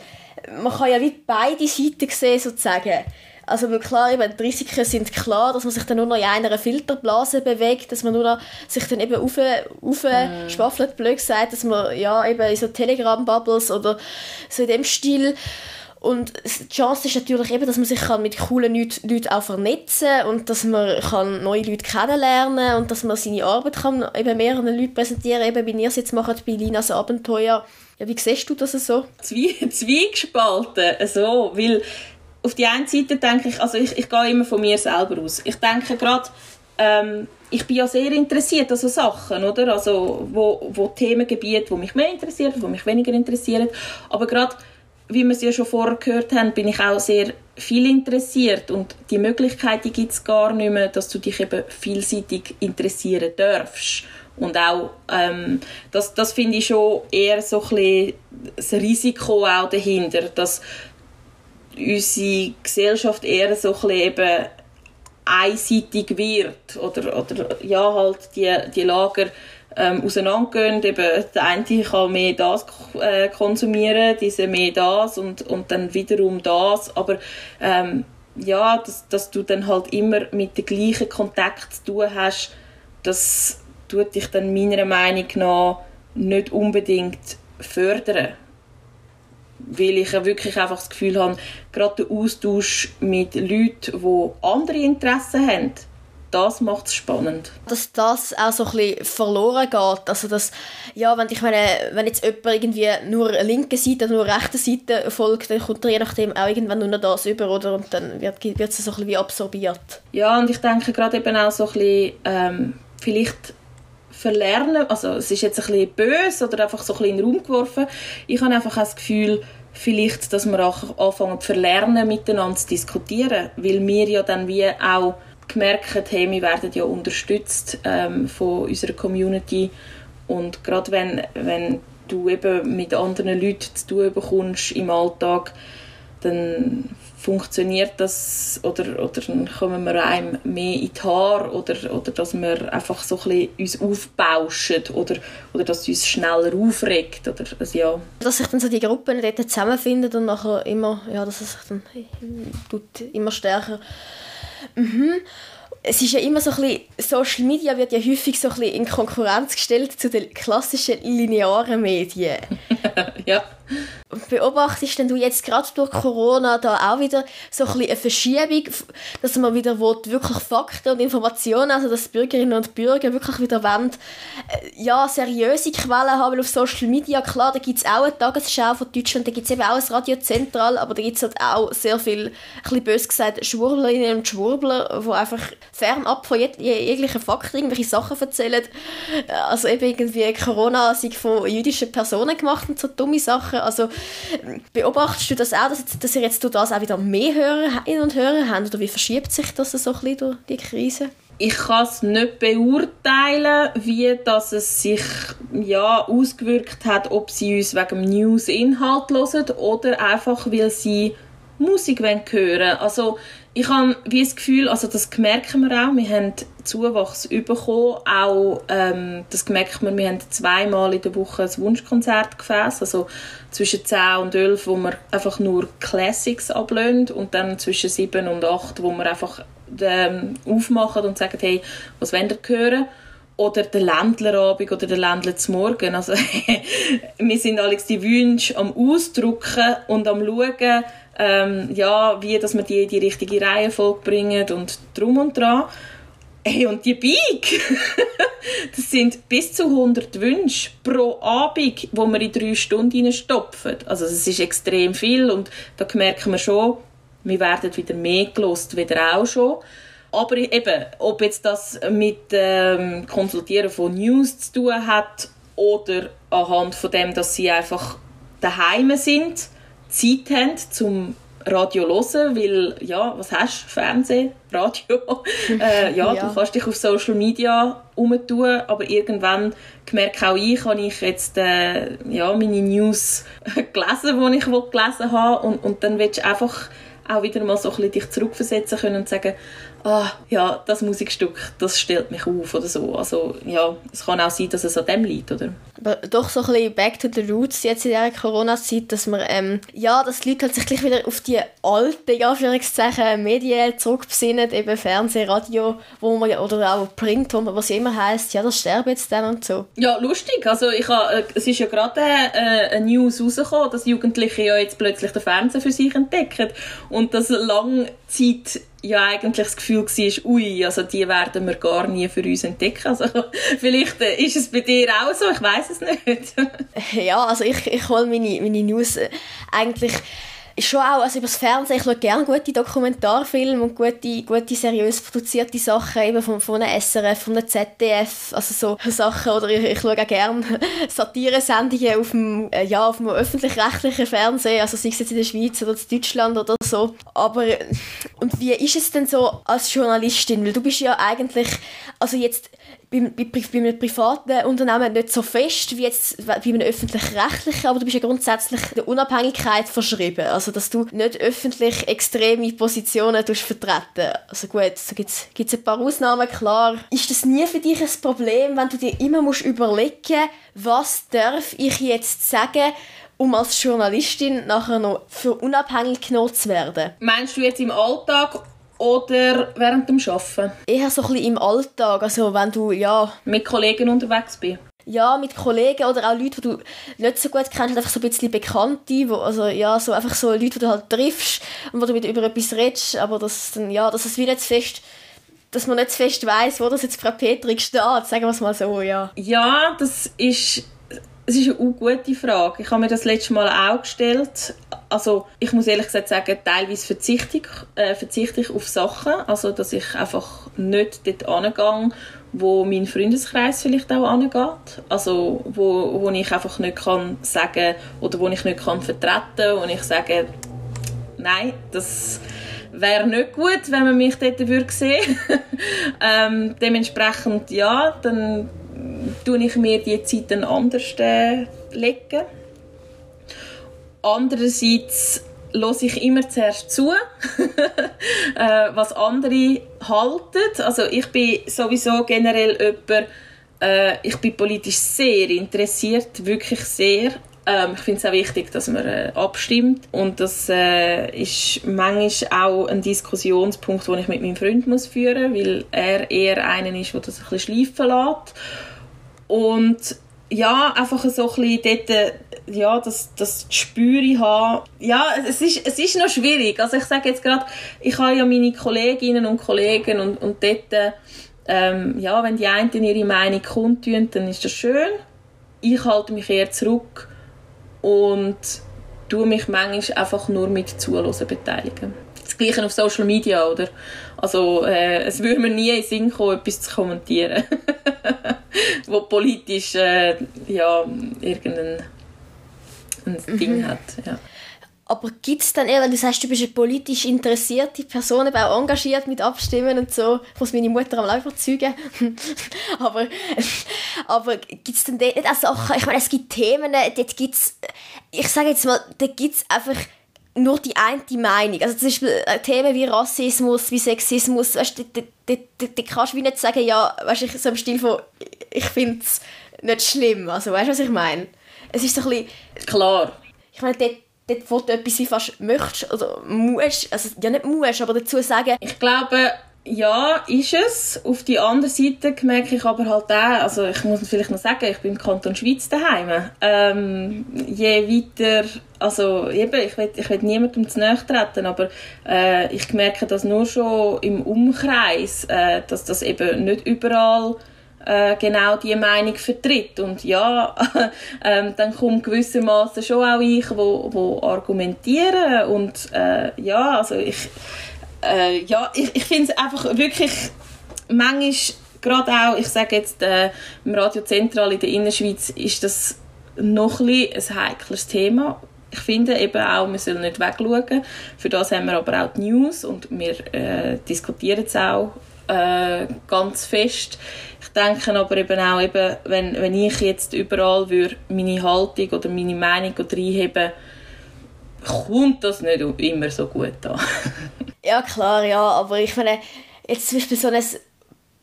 man kann ja wie beide Seiten sehen, sozusagen. Also klar, eben, die Risiken sind klar, dass man sich dann nur noch in einer Filterblase bewegt, dass man nur noch sich dann eben auf, auf mm. schwaffelt, blöd gesagt, dass man ja eben in so Telegram-Bubbles oder so in dem Stil und die Chance ist natürlich eben, dass man sich kann mit coolen Leuten auch vernetzen kann und dass man kann neue Leute kennenlernen kann und dass man seine Arbeit kann eben mehreren Leuten präsentieren kann, eben wie ihr es jetzt macht bei Linas Abenteuer. Ja, wie siehst du das so? Zwie *laughs* Zwiegespalten, so, weil auf die einen Seite denke ich, also ich, ich gehe immer von mir selber aus. Ich denke gerade, ähm, ich bin ja sehr interessiert an so Sachen, oder? Also, wo, wo Themengebiete, die mich mehr interessieren, die mich weniger interessieren. Aber gerade, wie wir es ja schon vorher gehört haben, bin ich auch sehr viel interessiert und die Möglichkeit gibt es gar nicht mehr, dass du dich eben vielseitig interessieren darfst. Und auch, ähm, das, das finde ich schon eher so ein bisschen das Risiko auch dahinter, dass unsere Gesellschaft eher so ein eben einseitig wird oder, oder ja, halt die, die Lager ähm, auseinandergehen. Eben, der eine kann mehr das äh, konsumieren, diese mehr das und, und dann wiederum das. Aber ähm, ja, dass, dass du dann halt immer mit dem gleichen Kontakt zu tun hast, das tut dich dann meiner Meinung nach nicht unbedingt fördern weil ich wirklich einfach das Gefühl habe, gerade der Austausch mit Leuten, die andere Interessen haben, das macht es spannend. Dass das auch so ein bisschen verloren geht. Also dass, ja, wenn, ich meine, wenn jetzt jemand irgendwie nur linke Seite oder nur rechte Seite folgt, dann kommt er je nachdem auch irgendwann nur noch das über, oder? Und dann wird, wird es so ein bisschen wie absorbiert. Ja, und ich denke gerade eben auch so ein bisschen, ähm, vielleicht verlernen, also es ist jetzt ein bisschen böse oder einfach so ein bisschen in den Raum geworfen. Ich habe einfach das Gefühl, vielleicht, dass wir auch anfangen zu verlernen, miteinander zu diskutieren, weil wir ja dann wie auch gemerkt haben, wir werden ja unterstützt ähm, von unserer Community und gerade wenn, wenn du eben mit anderen Leuten zu tun bekommst im Alltag, dann funktioniert das oder, oder kommen wir einem mehr in die Haare oder, oder dass wir einfach so ein bisschen uns aufbauschen oder, oder dass es uns schneller aufregt oder also ja. Dass sich dann so die Gruppen dort zusammenfinden und nachher immer, ja, dass es sich dann tut immer stärker mhm es ist ja immer so ein bisschen, Social Media wird ja häufig so ein bisschen in Konkurrenz gestellt zu den klassischen linearen Medien. *laughs* ja. Beobachtest denn du jetzt gerade durch Corona da auch wieder so ein bisschen eine Verschiebung, dass man wieder will, wirklich Fakten und Informationen, also dass Bürgerinnen und Bürger wirklich wieder wollen, äh, ja, seriöse Quellen haben auf Social Media. Klar, da gibt es auch eine Tagesschau von Deutschland, da gibt es eben auch ein Radio Zentral, aber da gibt es halt auch sehr viel, ein bisschen bös gesagt, Schwurblerinnen und Schwurbler, die einfach fernab von jeg jeglichen Fakten irgendwelche Sachen erzählen. Also eben irgendwie Corona sei von jüdischen Personen gemacht und so dumme Sachen. Also beobachtest du das auch, dass, dass ihr jetzt durch das auch wieder mehr Hörerinnen und Hörer habt? Oder wie verschiebt sich das so ein bisschen durch die Krise? ich kann es nicht beurteilen, wie das es sich ja, ausgewirkt hat, ob sie uns wegen News-Inhalt hören oder einfach, weil sie Musik hören wollen. Also ich habe wie das Gefühl, also das merken wir auch, wir haben Zuwachs bekommen, auch ähm, das merkt man, wir haben zweimal in der Woche ein Wunschkonzert gefasst, also zwischen 10 und 11, wo wir einfach nur Classics ablöhnen und dann zwischen 7 und 8, wo wir einfach ähm, aufmachen und sagen, hey, was wollt ihr hören? Oder der Ländlerabend oder der Ländler zum Morgen. Also *laughs* wir sind alles die Wünsche am Ausdrucken und am Schauen, ähm, ja, wie dass wir die in die richtige Reihenfolge bringen und drum und dran. Hey, und die Bike, *laughs* das sind bis zu 100 Wünsche pro Abend, wo wir in drei Stunden stopfen. Also das ist extrem viel und da merken wir schon, wir werden wieder mehr gelost, wieder auch schon. Aber eben, ob jetzt das mit ähm, Konsultieren von News zu tun hat oder anhand von dem, dass sie einfach daheim sind, Zeit haben, zum Radio hören, weil, ja, was hast du? Fernsehen, Radio? *laughs* äh, ja, ja, du kannst dich auf Social Media umtun, aber irgendwann merke auch ich, habe ich jetzt äh, ja, meine News *laughs* gelesen, die ich gelesen habe und, und dann willst du einfach auch wieder mal so ein bisschen dich zurückversetzen können und sagen, ah, ja, das Musikstück, das stellt mich auf oder so. Also ja, es kann auch sein, dass es an dem liegt, oder? Doch so ein bisschen back to the roots jetzt in dieser Corona-Zeit, dass man, ähm, ja, dass die Leute halt sich gleich wieder auf die alten, Anführungszeichen, Medien zurückbesinnen, eben Fernsehen, Radio, wo man, oder auch Print, was immer heisst, ja, das sterben jetzt dann und so. Ja, lustig. Also ich habe, äh, es ist ja gerade äh, eine News rausgekommen, dass Jugendliche ja jetzt plötzlich den Fernseher für sich entdecken und dass lange Zeit ja eigentlich das Gefühl war, ui, also die werden wir gar nie für uns entdecken. Also *laughs* vielleicht äh, ist es bei dir auch so, ich weiß es nicht. *laughs* ja, also ich, ich hole meine, meine News. Äh, eigentlich schon auch, also über das Fernsehen, ich schaue gerne gute Dokumentarfilme und gute, gute seriös produzierte Sachen, eben von, von einer SRF, von einer ZDF, also so Sachen, oder ich, ich schaue auch gerne *laughs* Satire-Sendungen auf dem, äh, ja, dem öffentlich-rechtlichen Fernsehen, also sei es jetzt in der Schweiz oder in Deutschland oder so, aber und wie ist es denn so als Journalistin, weil du bist ja eigentlich, also jetzt bei, bei, bei einem privaten Unternehmen nicht so fest wie jetzt bei einem öffentlich-rechtlichen, aber du bist ja grundsätzlich der Unabhängigkeit verschrieben. Also, dass du nicht öffentlich extreme Positionen vertreten Also gut, da gibt es ein paar Ausnahmen, klar. Ist das nie für dich ein Problem, wenn du dir immer musst überlegen was darf ich jetzt sagen, um als Journalistin nachher noch für unabhängig genommen zu werden? Meinst du jetzt im Alltag oder während dem Arbeiten? Eher so ein bisschen im Alltag, also wenn du, ja... Mit Kollegen unterwegs bist? Ja, mit Kollegen oder auch Leute, die du nicht so gut kennst, einfach so ein bisschen Bekannte, wo, also ja, so einfach so Leute, die du halt triffst und wo du mit über etwas redest, aber das dann, ja, dass es wie nicht fest dass man nicht fest weiss, wo das jetzt Frau Petrik steht, sagen wir es mal so, ja. Ja, das ist es ist eine gute Frage. Ich habe mir das letzte Mal auch gestellt. Also ich muss ehrlich gesagt sagen, teilweise verzichte ich, äh, verzichte ich auf Sachen, also dass ich einfach nicht dort angehe, wo mein Freundeskreis vielleicht auch angeht. Also wo, wo ich einfach nicht kann sagen oder wo ich nicht kann vertreten und ich sage, nein, das wäre nicht gut, wenn man mich dort würde sehen. *laughs* ähm, dementsprechend ja, dann tue ich mir die Zeit dann anders äh, legen. Andererseits höre ich immer zuerst zu, *laughs* äh, was andere halten. Also ich bin sowieso generell jemand, äh, ich bin politisch sehr interessiert, wirklich sehr. Ähm, ich finde es auch wichtig, dass man äh, abstimmt und das äh, ist manchmal auch ein Diskussionspunkt, den ich mit meinem Freund muss führen muss, weil er eher einen ist, der das ein bisschen schleifen lässt und ja, einfach so ein bisschen dort, ja, das, das Spüre haben. Ja, es ist, es ist noch schwierig. Also ich sage jetzt gerade, ich habe ja meine Kolleginnen und Kollegen und, und dort, ähm, ja, wenn die einen ihre Meinung kundtun, dann ist das schön. Ich halte mich eher zurück und tue mich manchmal einfach nur mit Zuhören beteiligen. Das Gleiche auf Social Media, oder? Also, äh, es würde mir nie in den Sinn kommen, etwas zu kommentieren. *laughs* wo politisch äh, ja, irgendein ein mhm. Ding hat. Ja. Aber gibt es dann eher, wenn du sagst, du bist eine politisch interessierte Person, aber auch engagiert mit Abstimmen und so, ich muss meine Mutter am auch überzeugen, *laughs* aber, *laughs* aber gibt es dann dort auch Sachen, ich meine, es gibt Themen, dort gibt es, ich sage jetzt mal, dort gibt es einfach nur die eine Meinung. Also zum Beispiel äh, Themen wie Rassismus, wie Sexismus, weißt du, da kannst du wie nicht sagen, ja, weißt du, so im Stil von, ich finde es nicht schlimm. Also weißt du, was ich meine? Es ist so ein bisschen... Klar. Ich meine, dort, dort wo du etwas fast möchtest, oder musst, also ja nicht musst, aber dazu sagen... Ich glaube, ja, ist es. Auf die andere Seite merke ich aber halt auch, also ich muss vielleicht noch sagen, ich bin im Kanton Schweiz daheim. Ähm, je weiter, also eben, ich will, ich will niemandem zu nahe treten, aber äh, ich merke das nur schon im Umkreis, äh, dass das eben nicht überall äh, genau die Meinung vertritt und ja *laughs* ähm, dann kommt gewissermaßen schon auch ich wo, wo argumentieren und äh, ja also ich äh, ja, ich, ich finde es einfach wirklich manchmal, gerade auch, ich sage jetzt, äh, im Radio Zentral in der Innerschweiz ist das noch ein, ein heikles Thema. Ich finde eben auch, wir sollen nicht wegschauen. Für das haben wir aber auch die News und wir äh, diskutieren es auch äh, ganz fest. Denke aber eben auch, eben, wenn, wenn ich jetzt überall würde meine Haltung oder meine Meinung reinheben kommt das nicht immer so gut an. ja, klar, ja, aber ich meine, jetzt zum Beispiel so ein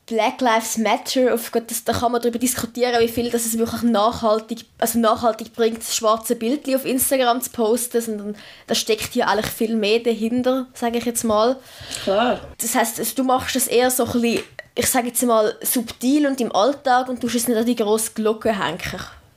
Black Lives Matter, auf Gott, das, da kann man darüber diskutieren, wie viel das es wirklich nachhaltig, also nachhaltig bringt, das schwarze Bild auf Instagram zu posten, sondern da steckt hier eigentlich viel mehr dahinter, sage ich jetzt mal. Klar. Das heißt, also, du machst das eher so ein bisschen, ich sage jetzt mal, subtil und im Alltag und du es nicht an die grosse Glocke hängen.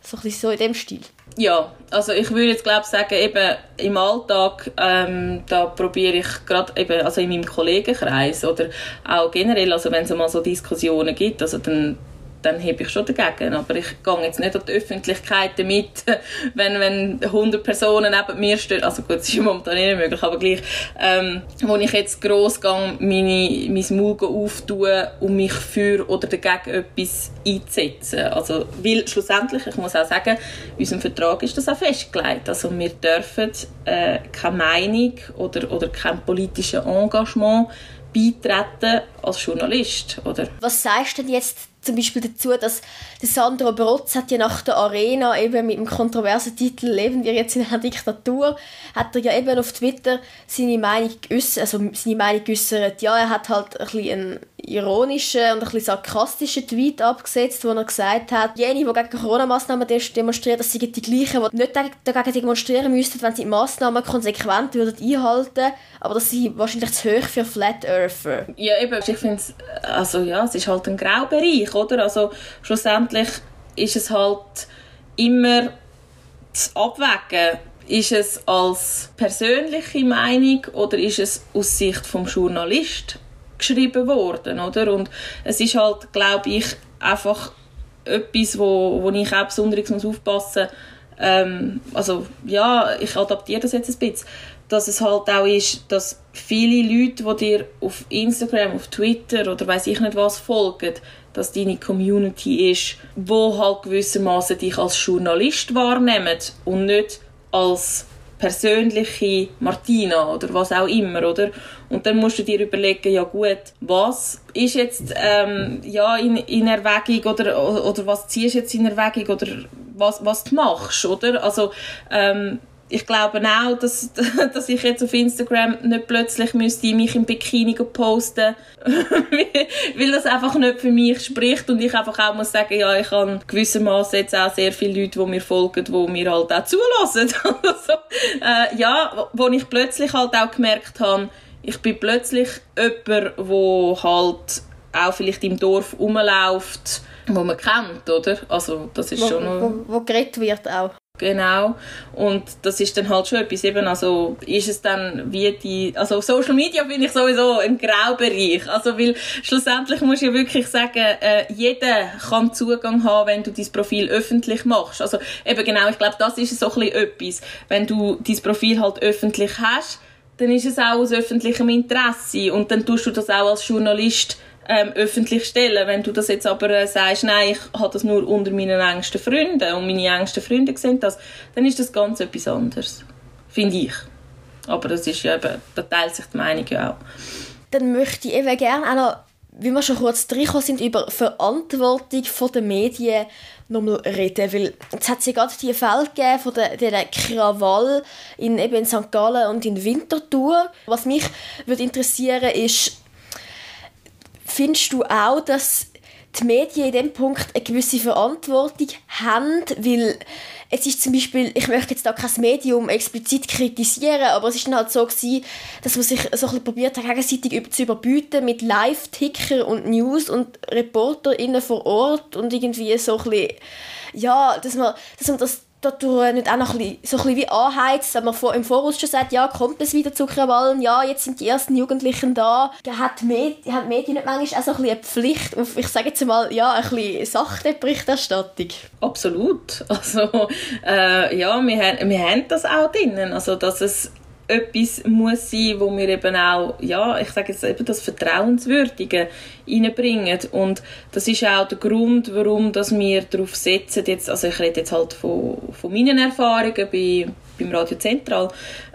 So ein bisschen so in dem Stil. Ja, also ich würde jetzt glaube sagen, eben im Alltag, ähm, da probiere ich gerade eben, also in meinem Kollegenkreis oder auch generell, also wenn es mal so Diskussionen gibt, also dann dann hebe ich schon dagegen. Aber ich gehe jetzt nicht an die Öffentlichkeit damit, *laughs* wenn, wenn 100 Personen neben mir stehen. Also gut, das ist momentan nicht möglich, aber gleich. Ähm, wo ich jetzt gross gehe, meine, mein Maul auftue, um mich für oder dagegen etwas einzusetzen. Also, weil schlussendlich, ich muss auch sagen, in unserem Vertrag ist das auch festgelegt. Also wir dürfen äh, keine Meinung oder, oder kein politisches Engagement beitreten als Journalist, oder? Was sagst du denn jetzt zum Beispiel dazu, dass der Sandro Brotz hat ja nach der Arena eben mit dem kontroversen Titel «Leben wir jetzt in einer Diktatur» hat er ja eben auf Twitter seine Meinung geäußert, also seine Meinung geäußert. Ja, er hat halt ein bisschen ironischen und ein bisschen sarkastischen Tweet abgesetzt, wo er gesagt hat, jene, die gegen Corona-Massnahmen demonstrieren, das sind die gleichen, die nicht dagegen demonstrieren müssten, wenn sie die Massnahmen konsequent würden einhalten aber das sind wahrscheinlich zu hoch für Flat Earther. Ja, eben, ich finde es, also ja, es ist halt ein Graubereich, oder? Also schlussendlich ist es halt immer zu abwägen, ist es als persönliche Meinung oder ist es aus Sicht vom Journalist geschrieben worden, oder? Und es ist halt, glaube ich, einfach etwas, wo, wo ich auch besonders aufpassen muss. Ähm, also ja, ich adaptiere das jetzt ein bisschen, dass es halt auch ist, dass viele Leute, die dir auf Instagram, auf Twitter oder weiß ich nicht was folgen, dass deine Community ist, wo halt gewissermaßen dich als Journalist wahrnehmen und nicht als persönliche Martina oder was auch immer, oder? Und dann musst du dir überlegen, ja gut, was ist jetzt ähm, ja in, in Erwägung oder, oder was ziehst du jetzt in Erwägung oder was, was du machst, oder? Also ähm, ich glaube auch, dass, *laughs* dass ich jetzt auf Instagram nicht plötzlich müsste mich im Bikini posten *laughs* weil das einfach nicht für mich spricht und ich einfach auch muss sagen, ja, ich habe gewissermaßen jetzt auch sehr viele Leute, die mir folgen, die mir halt auch zulassen. *laughs* also, äh, ja, wo ich plötzlich halt auch gemerkt habe, ich bin plötzlich jemand, wo halt auch vielleicht im Dorf rumläuft, wo man kennt, oder? Also das ist wo, schon... Wo, wo geredet wird auch. Genau. Und das ist dann halt schon etwas, eben, also ist es dann wie die, also Social Media finde ich sowieso ein Graubereich. Also, weil schlussendlich musst du ja wirklich sagen, äh, jeder kann Zugang haben, wenn du dein Profil öffentlich machst. Also eben genau, ich glaube, das ist so ein bisschen etwas. Wenn du dein Profil halt öffentlich hast, dann ist es auch aus öffentlichem Interesse und dann tust du das auch als Journalist ähm, öffentlich stellen. Wenn du das jetzt aber äh, sagst, nein, ich habe das nur unter meinen engsten Freunden und meine engsten Freunde sehen das, dann ist das ganz etwas anderes. Finde ich. Aber das ist ja eben, da teilt sich die Meinung ja auch. Dann möchte ich eben gerne auch noch, wie wir schon kurz reingekommen sind, über Verantwortung der Medien nochmal reden, weil jetzt hat ja gerade die Fälle gegeben von der, der Krawall in, eben St. Gallen und in Winterthur. Was mich würde interessieren ist, Findest du auch, dass die Medien in diesem Punkt eine gewisse Verantwortung haben? Weil es ist zum Beispiel, ich möchte jetzt da kein Medium explizit kritisieren, aber es ist dann halt so gewesen, dass man sich so ein probiert hat, gegenseitig zu überbieten mit Live-Ticker und News und ReporterInnen vor Ort und irgendwie so ein bisschen, ja, dass man, dass man das dadurch nicht auch noch ein bisschen, so ein bisschen wie anheizt, wenn man im Voraus schon sagt, ja, kommt es wieder zu Krawallen, ja, jetzt sind die ersten Jugendlichen da, hat, Med hat Medien nicht manchmal auch so ein bisschen eine Pflicht auf, ich sage jetzt mal, ja, ein bisschen sachte Berichterstattung? Absolut. Also, äh, ja, wir wir haben das auch drinnen, also, dass es etwas muss sein, wo wir eben auch, ja, ich sage jetzt eben das Vertrauenswürdige reinbringen. Und das ist auch der Grund, warum dass wir darauf setzen, jetzt, also ich rede jetzt halt von, von meinen Erfahrungen bei, beim Radio Zentral,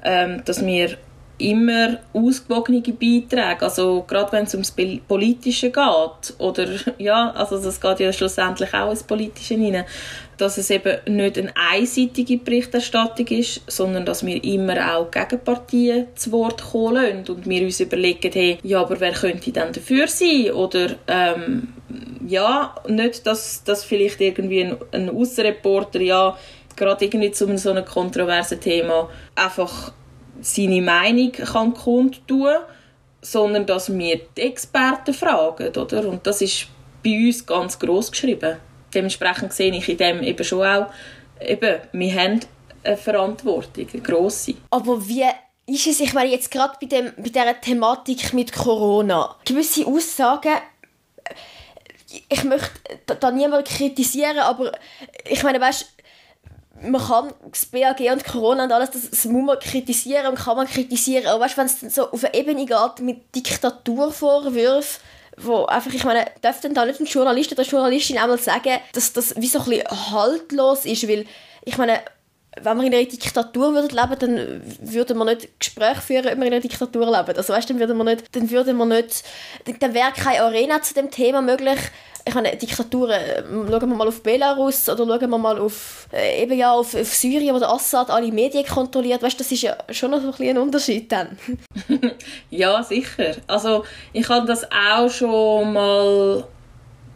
ähm, dass wir immer ausgewogene Beiträge, also gerade wenn es ums Politische geht, oder ja, also das geht ja schlussendlich auch ins Politische hinein, dass es eben nicht eine einseitige Berichterstattung ist, sondern dass wir immer auch Gegenpartien zu Wort kommen lassen und wir uns überlegen, hey, ja, aber wer könnte denn dafür sein? Oder ähm, ja, nicht, dass, dass vielleicht irgendwie ein, ein Aussenreporter, ja, gerade irgendwie zu so einem kontroversen Thema einfach seine Meinung kann kundtun sondern dass wir die Experten fragen, oder? Und das ist bei uns ganz groß geschrieben. Dementsprechend sehe ich in dem eben schon auch, eben, wir haben eine Verantwortung, eine grosse. Aber wie ist es, ich meine jetzt gerade bei, bei dieser Thematik mit Corona, gewisse Aussagen ich möchte da, da niemand kritisieren, aber ich meine, weißt man kann das BAG und Corona und alles, das, das muss man kritisieren und kann man kritisieren, aber weißt, wenn es so auf eine Ebene geht mit Diktaturvorwürfen, wo einfach, ich meine, darf denn da nicht ein Journalist oder eine Journalistin einmal sagen, dass das wie so ein bisschen haltlos ist, weil, ich meine, wenn wir in einer Diktatur würden leben, dann würden wir nicht Gespräche führen, ob wir in einer Diktatur leben. Also weißt, dann würden wir nicht, dann würden wir nicht, dann wäre keine Arena zu dem Thema möglich. Ich meine, Diktaturen, ähm, schauen wir mal auf Belarus oder schauen wir mal auf, äh, eben ja, auf, auf Syrien, wo der Assad alle Medien kontrolliert. Weißt, das ist ja schon noch ein, bisschen ein Unterschied dann. *laughs* ja, sicher. Also ich habe das auch schon mal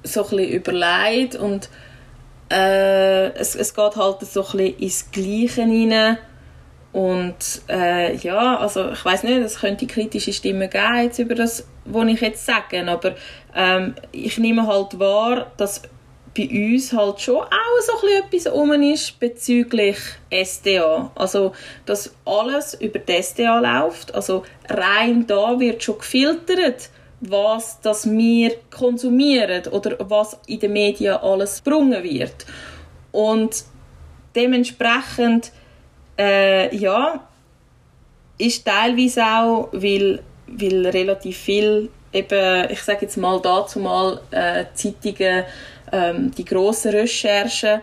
so ein überlegt und äh, es, es geht halt so ein bisschen ins Gleiche hinein. Und äh, ja, also ich weiß nicht, es könnte kritische Stimmen geben jetzt über das, was ich jetzt sage, aber ähm, ich nehme halt wahr, dass bei uns halt schon auch so etwas rum ist bezüglich SDA. Also, dass alles über die SDA läuft. Also rein da wird schon gefiltert was das wir konsumieren oder was in den Medien alles gebrungen wird. Und dementsprechend, äh, ja, ist teilweise auch, weil, weil relativ viel, eben, ich sage jetzt mal dazu mal, äh, Zeitungen, ähm, die grossen Recherchen,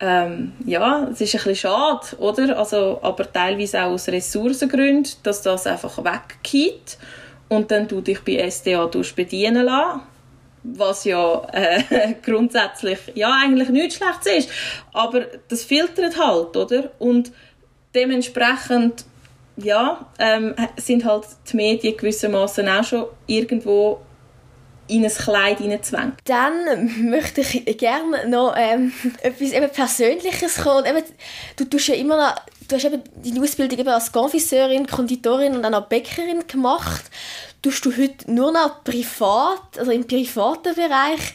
ähm, ja, es ist ein bisschen schade, oder? Also, aber teilweise auch aus Ressourcengründen, dass das einfach weggeht und dann du dich bei SDA bedienen lassen was ja äh, *laughs* grundsätzlich ja eigentlich nichts Schlechtes ist, aber das filtert halt, oder? Und dementsprechend ja, ähm, sind halt die Medien gewissermaßen auch schon irgendwo in ein Kleid hineinzwängen. Dann möchte ich gerne noch ähm, *laughs* etwas eben Persönliches kommen. Eben, du tust ja immer noch, du hast eben deine Ausbildung eben als Konfisseurin, Konditorin und auch Bäckerin gemacht tust du heute nur noch privat, also im privaten Bereich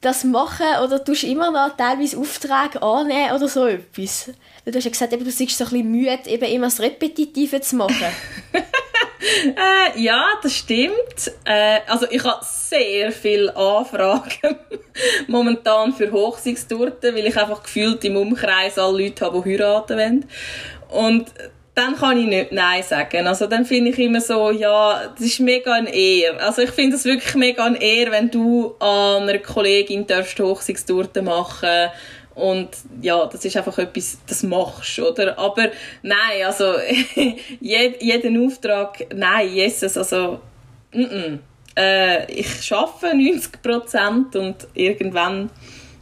das machen oder tust du immer noch teilweise Aufträge annehmen oder so etwas? Du hast ja gesagt, eben, du bist so ein bisschen müde, eben immer das Repetitive zu machen. *laughs* äh, ja, das stimmt. Äh, also ich habe sehr viele Anfragen *laughs* momentan für Hochzeitstorten, weil ich einfach gefühlt im Umkreis alle Leute habe, die heiraten wollen. Und dann kann ich nicht Nein sagen. Also dann finde ich immer so, ja, das ist mega ein Ehr. Also ich finde es wirklich mega ein Ehr, wenn du an einer Kollegin darfst Hochzeitstorte machen und ja, das ist einfach etwas, das machst, oder? Aber nein, also *laughs* jeden Auftrag, nein, Jesus, also mm -mm. Äh, ich arbeite 90 Prozent und irgendwann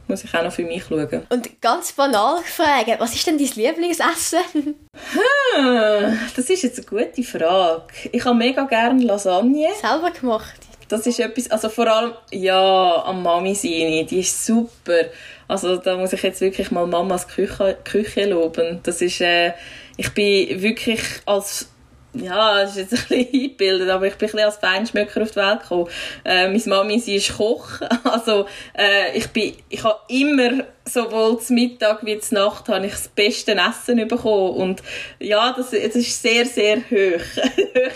muss ich auch noch für mich schauen. Und ganz banal gefragt, was ist denn dein Lieblingsessen? Hm, das ist jetzt eine gute Frage. Ich habe mega gerne Lasagne. Selber gemacht? Das ist etwas, also vor allem, ja, am Mami sein, die ist super. Also da muss ich jetzt wirklich mal Mamas Küche, Küche loben. Das ist, äh, ich bin wirklich als ja, das ist jetzt ein bisschen eingebildet, aber ich bin ein bisschen als Feinschmöcker auf die Welt gekommen. Äh, meine Mami, sie ist Koch, *laughs* also äh, ich bin, ich habe immer sowohl zum Mittag wie zur Nacht habe ich das beste Essen bekommen. Und ja, das, das ist sehr, sehr hoch,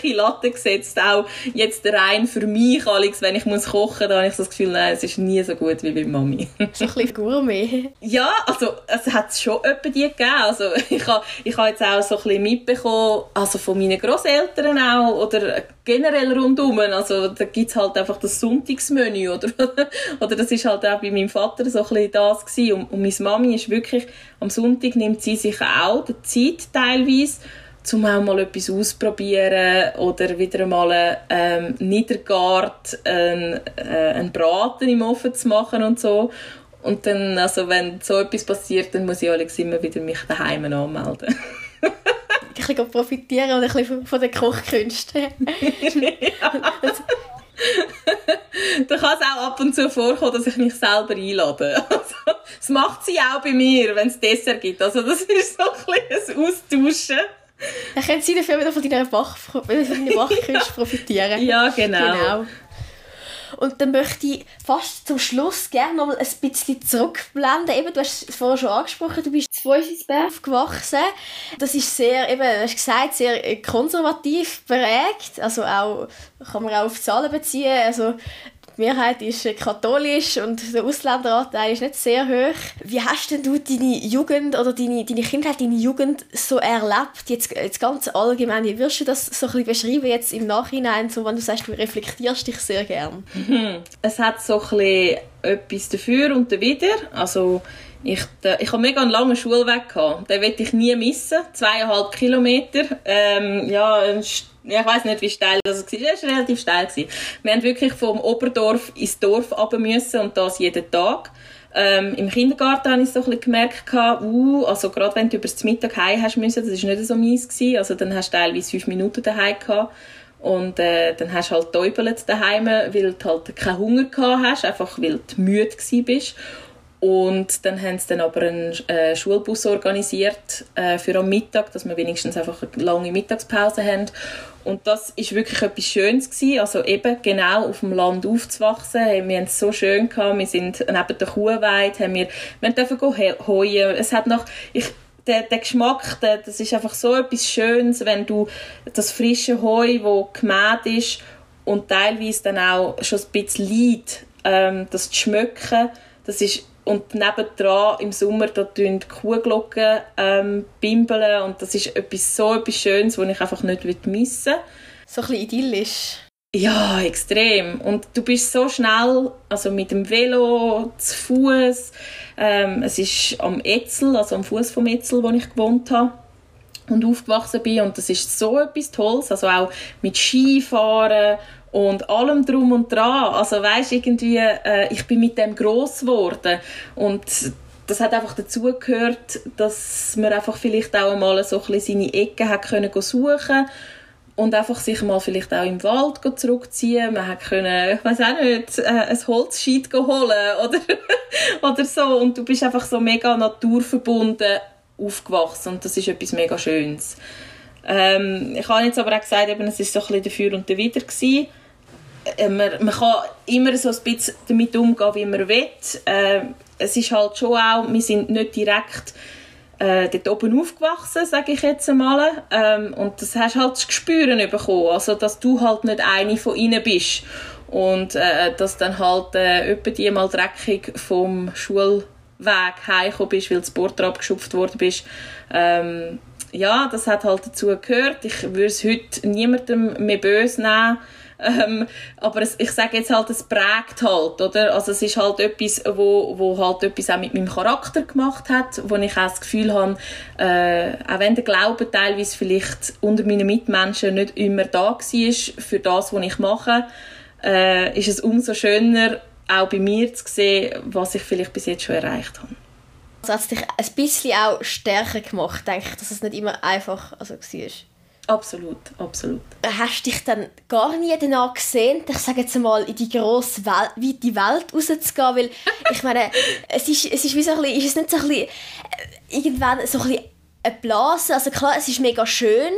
*laughs* hohe Latte gesetzt, auch. Jetzt rein für mich, Alex, wenn ich muss kochen, da habe ich so das Gefühl, nein, es ist nie so gut wie bei Mami. so ein bisschen Gourmet. Ja, also es hat schon öppe die gegeben, also ich habe, ich habe jetzt auch so ein bisschen mitbekommen, also von meinen Großeltern auch, oder generell rundum, also da gibt es halt einfach das Sonntagsmenü, oder, *laughs* oder das ist halt auch bei meinem Vater so ein bisschen das gewesen und, und meine Mami ist wirklich, am Sonntag nimmt sie sich auch die Zeit teilweise, um auch mal etwas auszuprobieren oder wieder mal ähm, Niedergart, einen, äh, einen Braten im Ofen zu machen und so. Und dann, also wenn so etwas passiert, dann muss ich Alex immer wieder mich daheim anmelden. *laughs* ein bisschen profitieren und ein bisschen von den Kochkünsten. *laughs* *laughs* *laughs* da kann es auch ab und zu vorkommen, dass ich mich selber einlade. *laughs* Also, das macht sie auch bei mir, wenn es Dessert gibt. Also das ist so ein bisschen ein Austauschen. Dann können sie dafür wieder von deiner Bachkünste *laughs* profitieren. Ja, genau. genau. Und dann möchte ich fast zum Schluss gerne noch mal ein bisschen zurückblenden. Eben, du hast es vorher schon angesprochen, du bist in Zweifelsberg aufgewachsen. Das ist sehr, eben, du hast gesagt, sehr konservativ prägt. Also auch, kann man auch auf Zahlen beziehen. Also die Mehrheit ist katholisch und der Ausländeranteil ist nicht sehr hoch. Wie hast denn du deine Jugend oder deine, deine Kindheit, deine Jugend so erlebt? Jetzt, jetzt ganz allgemein, wie würdest du das so ein bisschen beschreiben jetzt im Nachhinein, so wenn du sagst, du reflektierst dich sehr gern? Es hat so ein bisschen etwas dafür und dawider. Also ich, ich habe mega einen langen Schulweg gehabt. Den will ich nie missen. Zweieinhalb Kilometer. Ähm, ja, ich weiß nicht, wie steil das war. Es war relativ steil. Wir haben wirklich vom Oberdorf ins Dorf runter müssen und das jeden Tag. Ähm, Im Kindergarten habe ich so ein bisschen gemerkt, uh, also gerade wenn du über das Mittag heim hast müssen, das war nicht so mies. Gewesen. Also dann hast du teilweise fünf Minuten daheim gehabt. Und äh, dann hast du halt täubelt daheim, weil du halt keinen Hunger gehabt hast, einfach weil du müde bist. Und dann haben sie dann aber einen äh, Schulbus organisiert äh, für am Mittag, dass wir wenigstens einfach eine lange Mittagspause haben. Und das ist wirklich etwas Schönes gewesen. Also eben genau auf dem Land aufzuwachsen. Wir haben es so schön gehabt. Wir sind neben der Kuhweide, haben wir, wir dürfen heuen. Es hat noch, ich, der, der Geschmack, der, das ist einfach so etwas Schönes, wenn du das frische Heu, das gemäht ist und teilweise dann auch schon ein bisschen Leid, ähm, das zu schmecken, das ist und nebendran im Sommer da die Kuhglocken ähm, bimbeln und das ist etwas, so etwas Schönes, das ich einfach nicht missen will. So ein bisschen idyllisch. Ja, extrem. Und du bist so schnell, also mit dem Velo, zu Fuß. Ähm, es ist am Etzel, also am Fuß vom Etzel, wo ich gewohnt habe und aufgewachsen bin. Und das ist so etwas Tolles. Also auch mit Skifahren und allem drum und dran. Also weißt irgendwie, äh, ich bin mit dem groß geworden und das hat einfach dazu gehört, dass man einfach vielleicht auch mal so ein seine Ecken hat können suchen und einfach sich mal vielleicht auch im Wald zurückziehen. Man hat können, ich weiß auch nicht, äh, ein Holzscheit holen *laughs* oder oder so und du bist einfach so mega naturverbunden aufgewachsen und das ist etwas mega Schönes. Ähm, ich habe jetzt aber auch gesagt, eben, es ist so ein bisschen dafür und dawider gewesen äh, man, man kann immer so ein bisschen damit umgehen, wie man will. Äh, es ist halt schon auch, wir sind nicht direkt äh, dort oben aufgewachsen, sage ich jetzt einmal. Ähm, und das hast halt das Gespür bekommen, also dass du halt nicht eine von ihnen bist. Und äh, dass dann halt äh, die mal dreckig vom Schulweg heimgekommen bist, weil das Board abgeschupft worden bist. Ähm, ja, das hat halt dazu gehört. Ich würde es heute niemandem mehr böse nehmen ähm, aber es, ich sage jetzt halt, es prägt halt, oder? Also es ist halt etwas, wo, wo halt etwas auch mit meinem Charakter gemacht hat, wo ich auch das Gefühl habe, äh, auch wenn der Glaube teilweise vielleicht unter meinen Mitmenschen nicht immer da war für das, was ich mache, äh, ist es umso schöner, auch bei mir zu sehen, was ich vielleicht bis jetzt schon erreicht habe. Also hat es dich ein bisschen auch stärker gemacht, denke ich, dass es nicht immer einfach also war? Absolut, absolut. Hast du dich dann gar nie danach gesehen, ich sage jetzt mal, in die grosse Welt, weite Welt rauszugehen? Weil, ich meine, *laughs* es ist, es ist wie so ein bisschen, ist es nicht so ein bisschen, äh, irgendwann so ein bisschen eine Blase, also klar, es ist mega schön,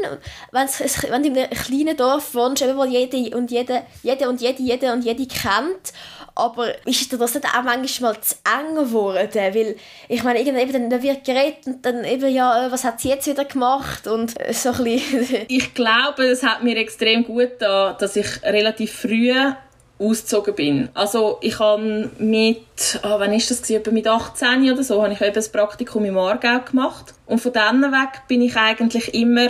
wenn, es, wenn du in einem kleinen Dorf wohnst, wo jede und jede, jede und jede, jede und jede kennt aber ist dir das nicht auch manchmal zu eng geworden? Weil, ich meine, irgendwann dann wird geredet und dann eben, ja, äh, was hat sie jetzt wieder gemacht? Und äh, so ein bisschen... ich glaube, es hat mir extrem gut getan, dass ich relativ früh ausgezogen bin. Also ich habe mit, oh, wann ist das gewesen? mit 18 oder so, habe ich eben das Praktikum im Aargau gemacht. Und von dann weg bin ich eigentlich immer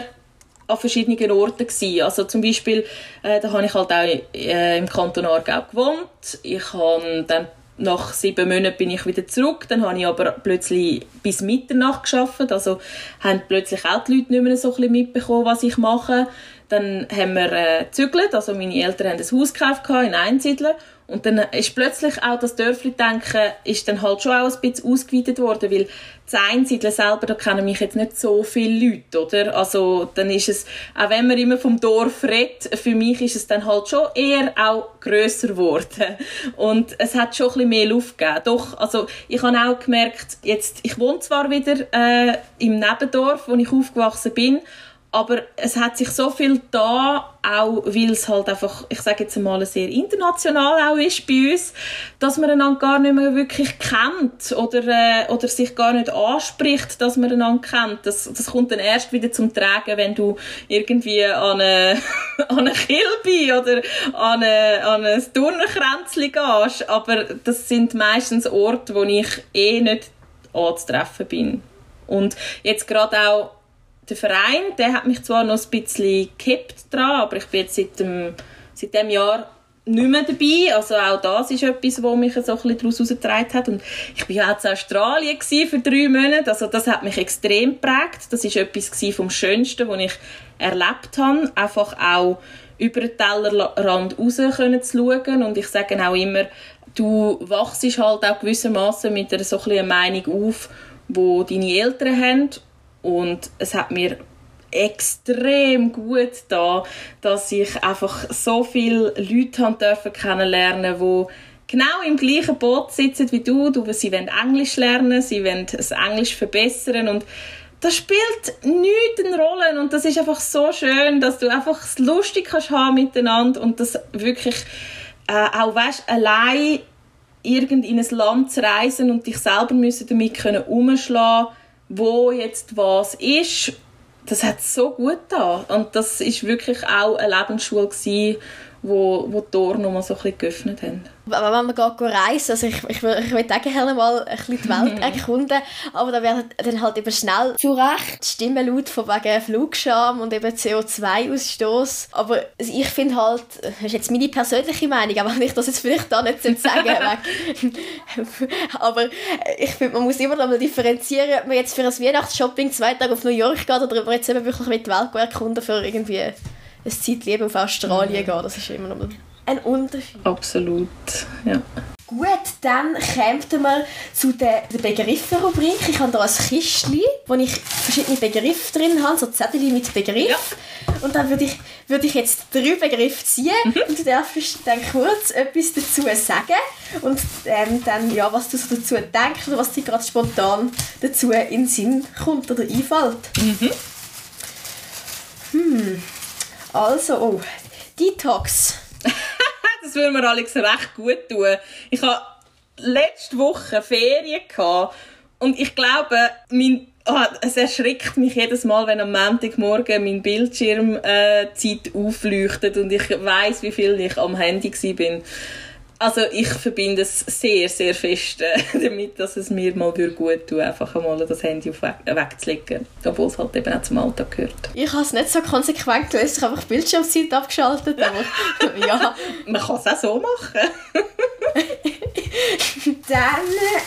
an verschiedenen Orten gewesen. Also zum Beispiel, äh, da habe ich halt auch äh, im Kanton Aargau gewohnt. Ich habe dann nach sieben Monaten bin ich wieder zurück. Dann habe ich aber plötzlich bis Mitternacht geschafft. Also haben plötzlich auch die Leute nicht mehr so ein mitbekommen, was ich mache. Dann haben wir äh, zügelt. Also meine Eltern haben ein Haus gekauft in Einsiedeln. Und dann ist plötzlich auch das Dörfli-Denken ist dann halt schon auch ein bisschen ausgeweitet worden, weil das Einsiedeln selber, da kennen mich jetzt nicht so viele Leute, oder? Also dann ist es, auch wenn man immer vom Dorf redet, für mich ist es dann halt schon eher auch grösser geworden. Und es hat schon ein bisschen mehr Luft gegeben. Doch, also ich habe auch gemerkt, jetzt, ich wohne zwar wieder äh, im Nebendorf, wo ich aufgewachsen bin, Aber es hat sich so viel da, auch weil es halt einfach, ich sage jetzt mal, sehr international auch ist bei uns, dass man einander gar nicht mehr wirklich kennt oder, äh, oder sich gar nicht anspricht, dass man einander kennt. Das, das kommt dann erst wieder zum Tragen, wenn du irgendwie an eine, *laughs* an eine oder an, eine, an ein Turnenkränzchen gehst. Aber das sind meistens Orte, wo ich eh nicht anzutreffen bin. Und jetzt gerade auch der Verein, der hat mich zwar noch ein bisschen gekippt dran, aber ich bin jetzt seit dem, seit dem Jahr nicht mehr dabei. Also auch das ist etwas, was mich so ein bisschen daraus herausgetragen hat. Und ich war ja auch in Australien für drei Monate. Also das hat mich extrem geprägt. Das war etwas vom Schönsten, was ich erlebt habe. Einfach auch über den Tellerrand raus können zu schauen. Und ich sage auch immer, du wachst halt auch gewissermaßen mit einer so ein Meinung auf, wo deine Eltern haben und es hat mir extrem gut da, dass ich einfach so viele Leute haben dürfen kennenlernen, wo genau im gleichen Boot sitzen wie du. du sie wollen Englisch lernen, sie wollen das Englisch verbessern und das spielt nichts eine Rolle und das ist einfach so schön, dass du einfach es lustig kannst haben miteinander und das wirklich äh, auch weißt, allein irgend in ein Land zu reisen und dich selber müssen damit können umschlagen wo jetzt was ist, das hat so gut da. Und das ist wirklich auch eine Lebensschule wo, wo die Tore noch mal so ein bisschen geöffnet haben wenn man geht reisen, also ich, ich, ich will auch gerne mal ein bisschen die Welt *laughs* erkunden, aber da werden dann halt eben schnell zu Recht Stimmen laut von wegen Flugscham und eben CO2-Ausstoß. Aber ich finde halt, das ist jetzt meine persönliche Meinung, aber *laughs* wenn ich das jetzt vielleicht da nicht sagen *laughs* aber ich finde, man muss immer noch mal differenzieren, ob man jetzt für ein Weihnachtsshopping zwei Tage auf New York geht oder ob man jetzt eben wirklich mit die Welt erkunden für irgendwie ein Zeitleben auf Australien mhm. geht. Das ist immer noch ein Unterschied. Absolut, ja. Gut, dann kommen wir zu der, der Begriffe-Rubrik. Ich habe hier ein Kistchen, wo ich verschiedene Begriffe drin habe, so Zettel mit Begriff. Ja. Und dann würde ich, würde ich jetzt drei Begriffe ziehen mhm. und du darfst dann kurz etwas dazu sagen und ähm, dann, ja, was du so dazu denkst oder was dir gerade spontan dazu in den Sinn kommt oder einfällt. Mhm. Hm. Also, oh, Detox *laughs* das würde mir Alex recht gut tun. Ich hatte letzte Woche Ferien und ich glaube, mein Oh, es erschrickt mich jedes Mal, wenn am Montagmorgen mein Bildschirm äh, aufleuchtet und ich weiß, wie viel ich am Handy bin. Also ich verbinde es sehr, sehr fest äh, *laughs* damit, dass es mir mal gut tut, einfach einmal das Handy auf weg, wegzulegen. Obwohl es halt eben auch zum Alltag gehört. Ich habe es nicht so konsequent gelöst, ich habe einfach Bildschirmzeit abgeschaltet. Aber *laughs* ja. Man kann es auch so machen. *laughs* Dann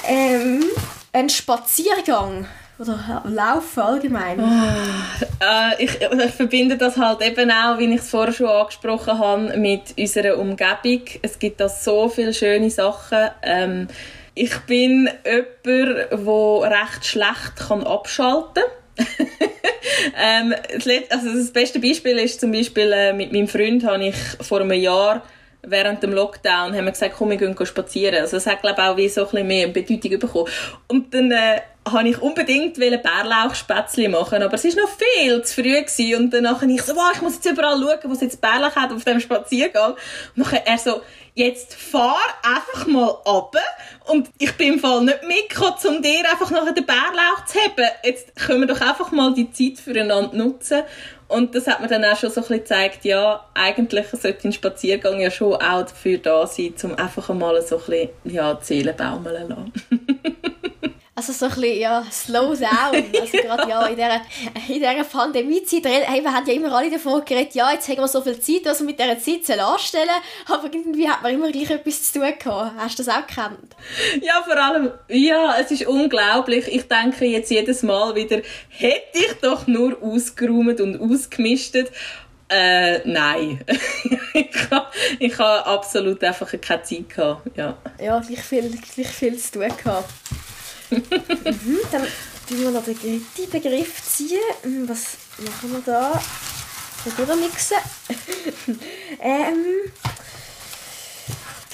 ähm, ein Spaziergang. Oder Laufen allgemein? Oh, äh, ich, ich, verbinde das halt eben auch, wie ich es vorher schon angesprochen habe, mit unserer Umgebung. Es gibt da so viele schöne Sachen. Ähm, ich bin jemand, der recht schlecht kann abschalten kann. *laughs* ähm, also das beste Beispiel ist zum Beispiel, äh, mit meinem Freund habe ich vor einem Jahr während dem Lockdown haben wir gesagt, komm, wir gehen spazieren. Also es hat, glaube ich, auch wie so ein bisschen mehr Bedeutung bekommen. Und dann äh, habe ich unbedingt Bärlauchspätzle machen, aber es war noch viel zu früh gewesen. und dann habe ich so, wow, ich muss jetzt überall schauen, wo es jetzt Bärlauch hat auf dem Spaziergang. Und dann er so, jetzt fahr einfach mal ab und ich bin im Fall nicht mitgekommen, um dir einfach nachher den Bärlauch zu haben. Jetzt können wir doch einfach mal die Zeit füreinander nutzen und das hat mir dann auch schon so ein bisschen gezeigt, ja, eigentlich sollte ein Spaziergang ja schon auch dafür da sein, um einfach mal so ein bisschen, ja, die Seele baumeln lassen. *laughs* Also so ein bisschen, ja, slow down. Also gerade ja, in dieser, in dieser Pandemiezeit, hey, wir haben ja immer alle davon geredet, ja, jetzt haben wir so viel Zeit, was wir mit dieser Zeit anstellen aber irgendwie hat man immer gleich etwas zu tun gehabt. Hast du das auch gekannt? Ja, vor allem, ja, es ist unglaublich. Ich denke jetzt jedes Mal wieder, hätte ich doch nur ausgeräumt und ausgemistet. Äh, nein. *laughs* ich habe ich ha absolut einfach keine Zeit gehabt, ja. Ja, gleich viel, gleich viel zu tun gehabt mhm, dann tun wir noch den dritten Begriff ziehen. Hm, was machen wir da? Durchmixen. *laughs* ähm,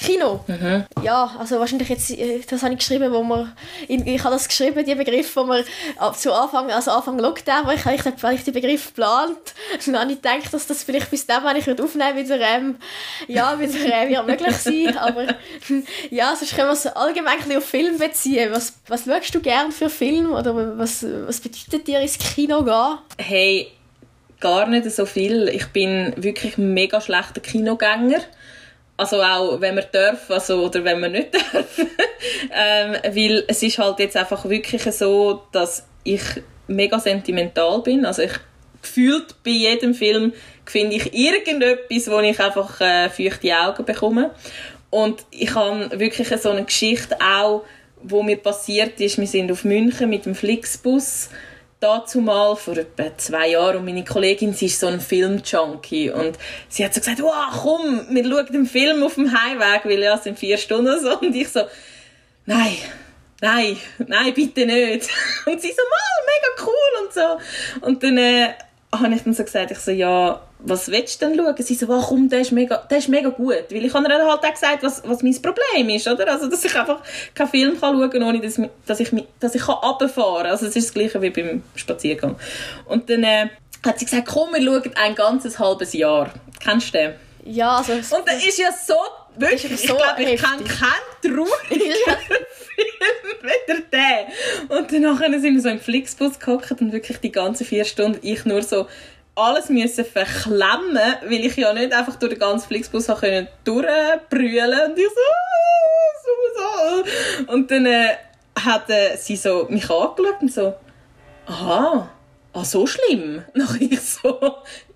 Kino. Ja, also wahrscheinlich jetzt, äh, das habe ich geschrieben, wo man, ich, ich habe das geschrieben, die Begriff, wo man zu Anfang, also Anfang Lockdown, wo ich, ich, wenn ich den Begriff geplant, *laughs* dann habe ich gedacht, dass das vielleicht bis dann, wenn ich aufnehmen wieder, ähm, ja, wieder äh, wird *laughs* möglich sein, aber *laughs* ja, sonst können wir es allgemein ein auf Film beziehen. Was, was schaust du gern für Film oder was, was bedeutet dir ins Kino gehen? Hey, gar nicht so viel. Ich bin wirklich ein mega schlechter Kinogänger. Also auch, wenn man darf, also, oder wenn man nicht *laughs* darf. ähm, weil es ist halt jetzt einfach wirklich so, dass ich mega sentimental bin. Also ich gefühlt bei jedem Film finde ich irgendetwas, wo ich einfach äh, feuchte Augen bekomme. Und ich habe wirklich so eine Geschichte auch, wo mir passiert ist, wir sind auf München mit dem Flixbus dazu mal vor etwa zwei Jahren und meine Kollegin, sie ist so ein Film-Junkie und sie hat so gesagt, wow, komm, wir schauen den Film auf dem Heimweg, weil ja, es sind vier Stunden so und ich so, nein, nein, nein, bitte nicht. *laughs* Und sie so, mal, mega cool und so. Und dann äh, habe ich dann so gesagt, ich so, ja, was willst du denn schauen? Sie so, wow, komm, der ist mega, der ist mega gut. Weil ich habe ihr halt auch gesagt, was, was mein Problem ist, oder? Also, dass ich einfach keinen Film kann schauen kann, ohne dass, dass ich, dass ich kann runterfahren kann. Also, es ist das Gleiche wie beim Spaziergang. Und dann äh, hat sie gesagt, komm, wir schauen ein ganzes halbes Jahr. Kennst du den? Ja, also... Und der ist ja so, wirklich, ich so glaube, ich kenne keinen traurigeren *laughs* Film wie der. Und dann sind wir so im Flixbus gehockt und wirklich die ganzen vier Stunden ich nur so alles müssen verklemmen, weil ich ja nicht einfach durch den ganzen Flixbus können durchbrüllen und ich so, so, so. Und dann äh, hat äh, sie so mich angeschaut und so, aha, ah, so schlimm? *laughs* Dann ich so,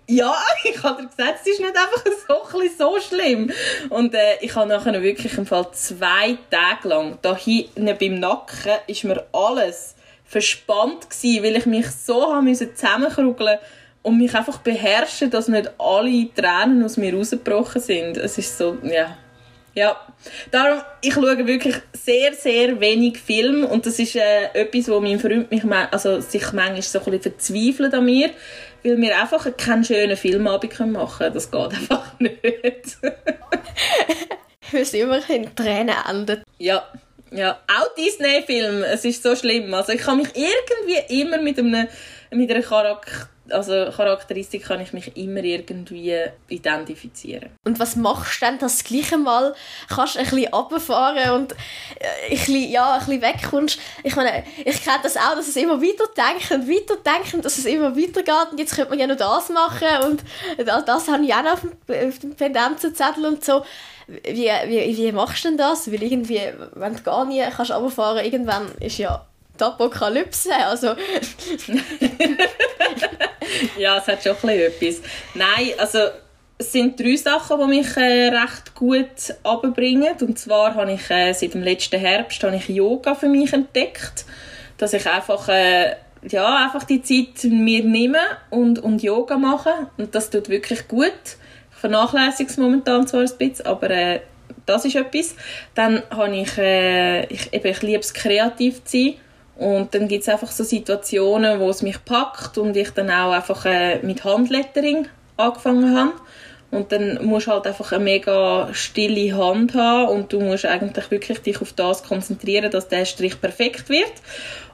ja, ich habe dir gesagt, es ist nicht einfach *laughs* so, ein so schlimm. Und äh, ich habe nachher wirklich im Fall zwei Tage lang, da hinten beim Nacken, ist mir alles verspannt gewesen, weil ich mich so haben zusammenkrugeln und mich einfach beherrschen, dass nicht alle Tränen aus mir rausgebrochen sind. Es ist so, ja. Ja, darum, ich schaue wirklich sehr, sehr wenig Film und das ist äh, etwas, wo mein Freund mich, also sich manchmal so ein bisschen verzweifelt an mir, weil wir einfach keinen schönen Filmabend machen können. Das geht einfach *laughs* nicht. *laughs* weil es immer in Tränen endet. ja, ja, auch Disney-Film, es ist so schlimm. Also ich kann mich irgendwie immer mit einem, mit einer Charak also Charakteristik kann ich mich immer irgendwie identifizieren. Und was machst du denn, dass du gleich einmal kannst ein bisschen runterfahren und äh, ein bisschen, ja, ein bisschen wegkommst? Ich meine, ich kenne das auch, dass es immer weiterdenken weiterdenken, dass es immer weitergeht und jetzt könnte man ja noch das machen und das, das habe ich auch noch auf dem, auf dem Pendenzenzettel und so. Wie, wie, wie machst du denn das? Weil irgendwie, wenn du gar nie kannst runterfahren, irgendwann ist ja Apokalypse, also *laughs* Ja, es hat schon etwas. Nein, also es sind drei Sachen, die mich äh, recht gut abbringen. Und zwar habe ich äh, seit dem letzten Herbst habe ich Yoga für mich entdeckt, dass ich einfach äh, ja einfach die Zeit mir nehme und und Yoga mache und das tut wirklich gut. Ich vernachlässige es momentan zwar ein bisschen, aber äh, das ist etwas. Dann habe ich, äh, ich, eben, ich liebe es kreativ zu sein. Und dann gibt es einfach so Situationen, wo es mich packt und ich dann auch einfach äh, mit Handlettering angefangen habe. Und dann musst du halt einfach eine mega stille Hand haben und du musst eigentlich wirklich dich auf das konzentrieren, dass der Strich perfekt wird.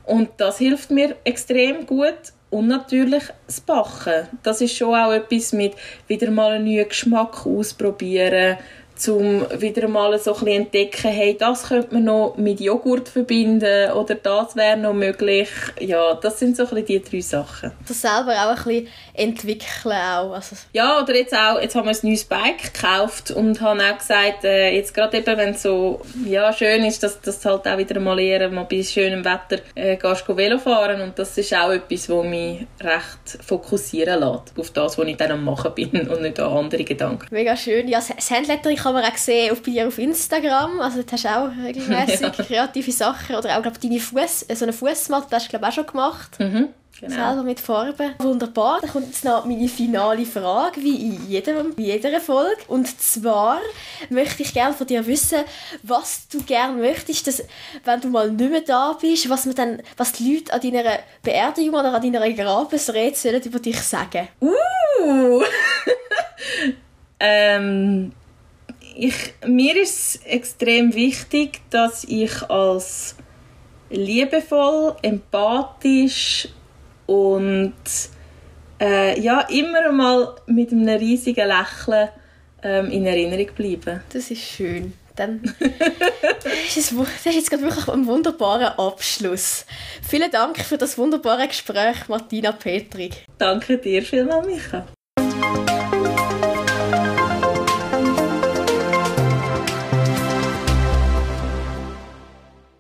Und das hilft mir extrem gut. Und natürlich das Backen. Das ist schon auch etwas mit wieder mal einen neuen Geschmack ausprobieren, zum wieder mal so ein entdecken, hey, das könnte man noch mit Joghurt verbinden oder das wäre noch möglich. Ja, das sind so ein die drei Sachen. das selber auch ein bisschen entwickeln auch. Also, Ja, oder jetzt auch, jetzt haben wir ein neues Bike gekauft und haben auch gesagt, äh, jetzt gerade eben, wenn es so ja, schön ist, dass du halt auch wieder mal eher mal bei schönem Wetter äh, gehst go Velo fahren und das ist auch etwas, was mich recht fokussieren lässt auf das, was ich dann am machen bin *laughs* und nicht an andere Gedanken. Mega schön. Ja, das Handlettering kann man auch sehen auf, bei dir auf Instagram. Also, du hast auch regelmäßig *laughs* kreative Sachen. Oder auch, glaube deine Fuß, so eine Fußmatte hast du, glaube auch schon gemacht. Mhm, genau. Selber mit Farben. Wunderbar. Dann kommt jetzt noch meine finale Frage, wie in, jedem, jeder Folge. Und zwar möchte ich gerne von dir wissen, was du gerne möchtest, dass, wenn du mal nicht mehr da bist, was, man dann, was die Leute an deiner Beerdigung oder an deiner Grabesrede sollen über dich sagen. Uh! *laughs* ähm, ich, mir ist es extrem wichtig, dass ich als liebevoll, empathisch und äh, ja, immer mal mit einem riesigen Lächeln ähm, in Erinnerung bleibe. Das ist schön. Dann *laughs* ist das ist jetzt gerade wirklich ein wunderbarer Abschluss. Vielen Dank für das wunderbare Gespräch, Martina Petrig. Danke dir vielmals, Micha.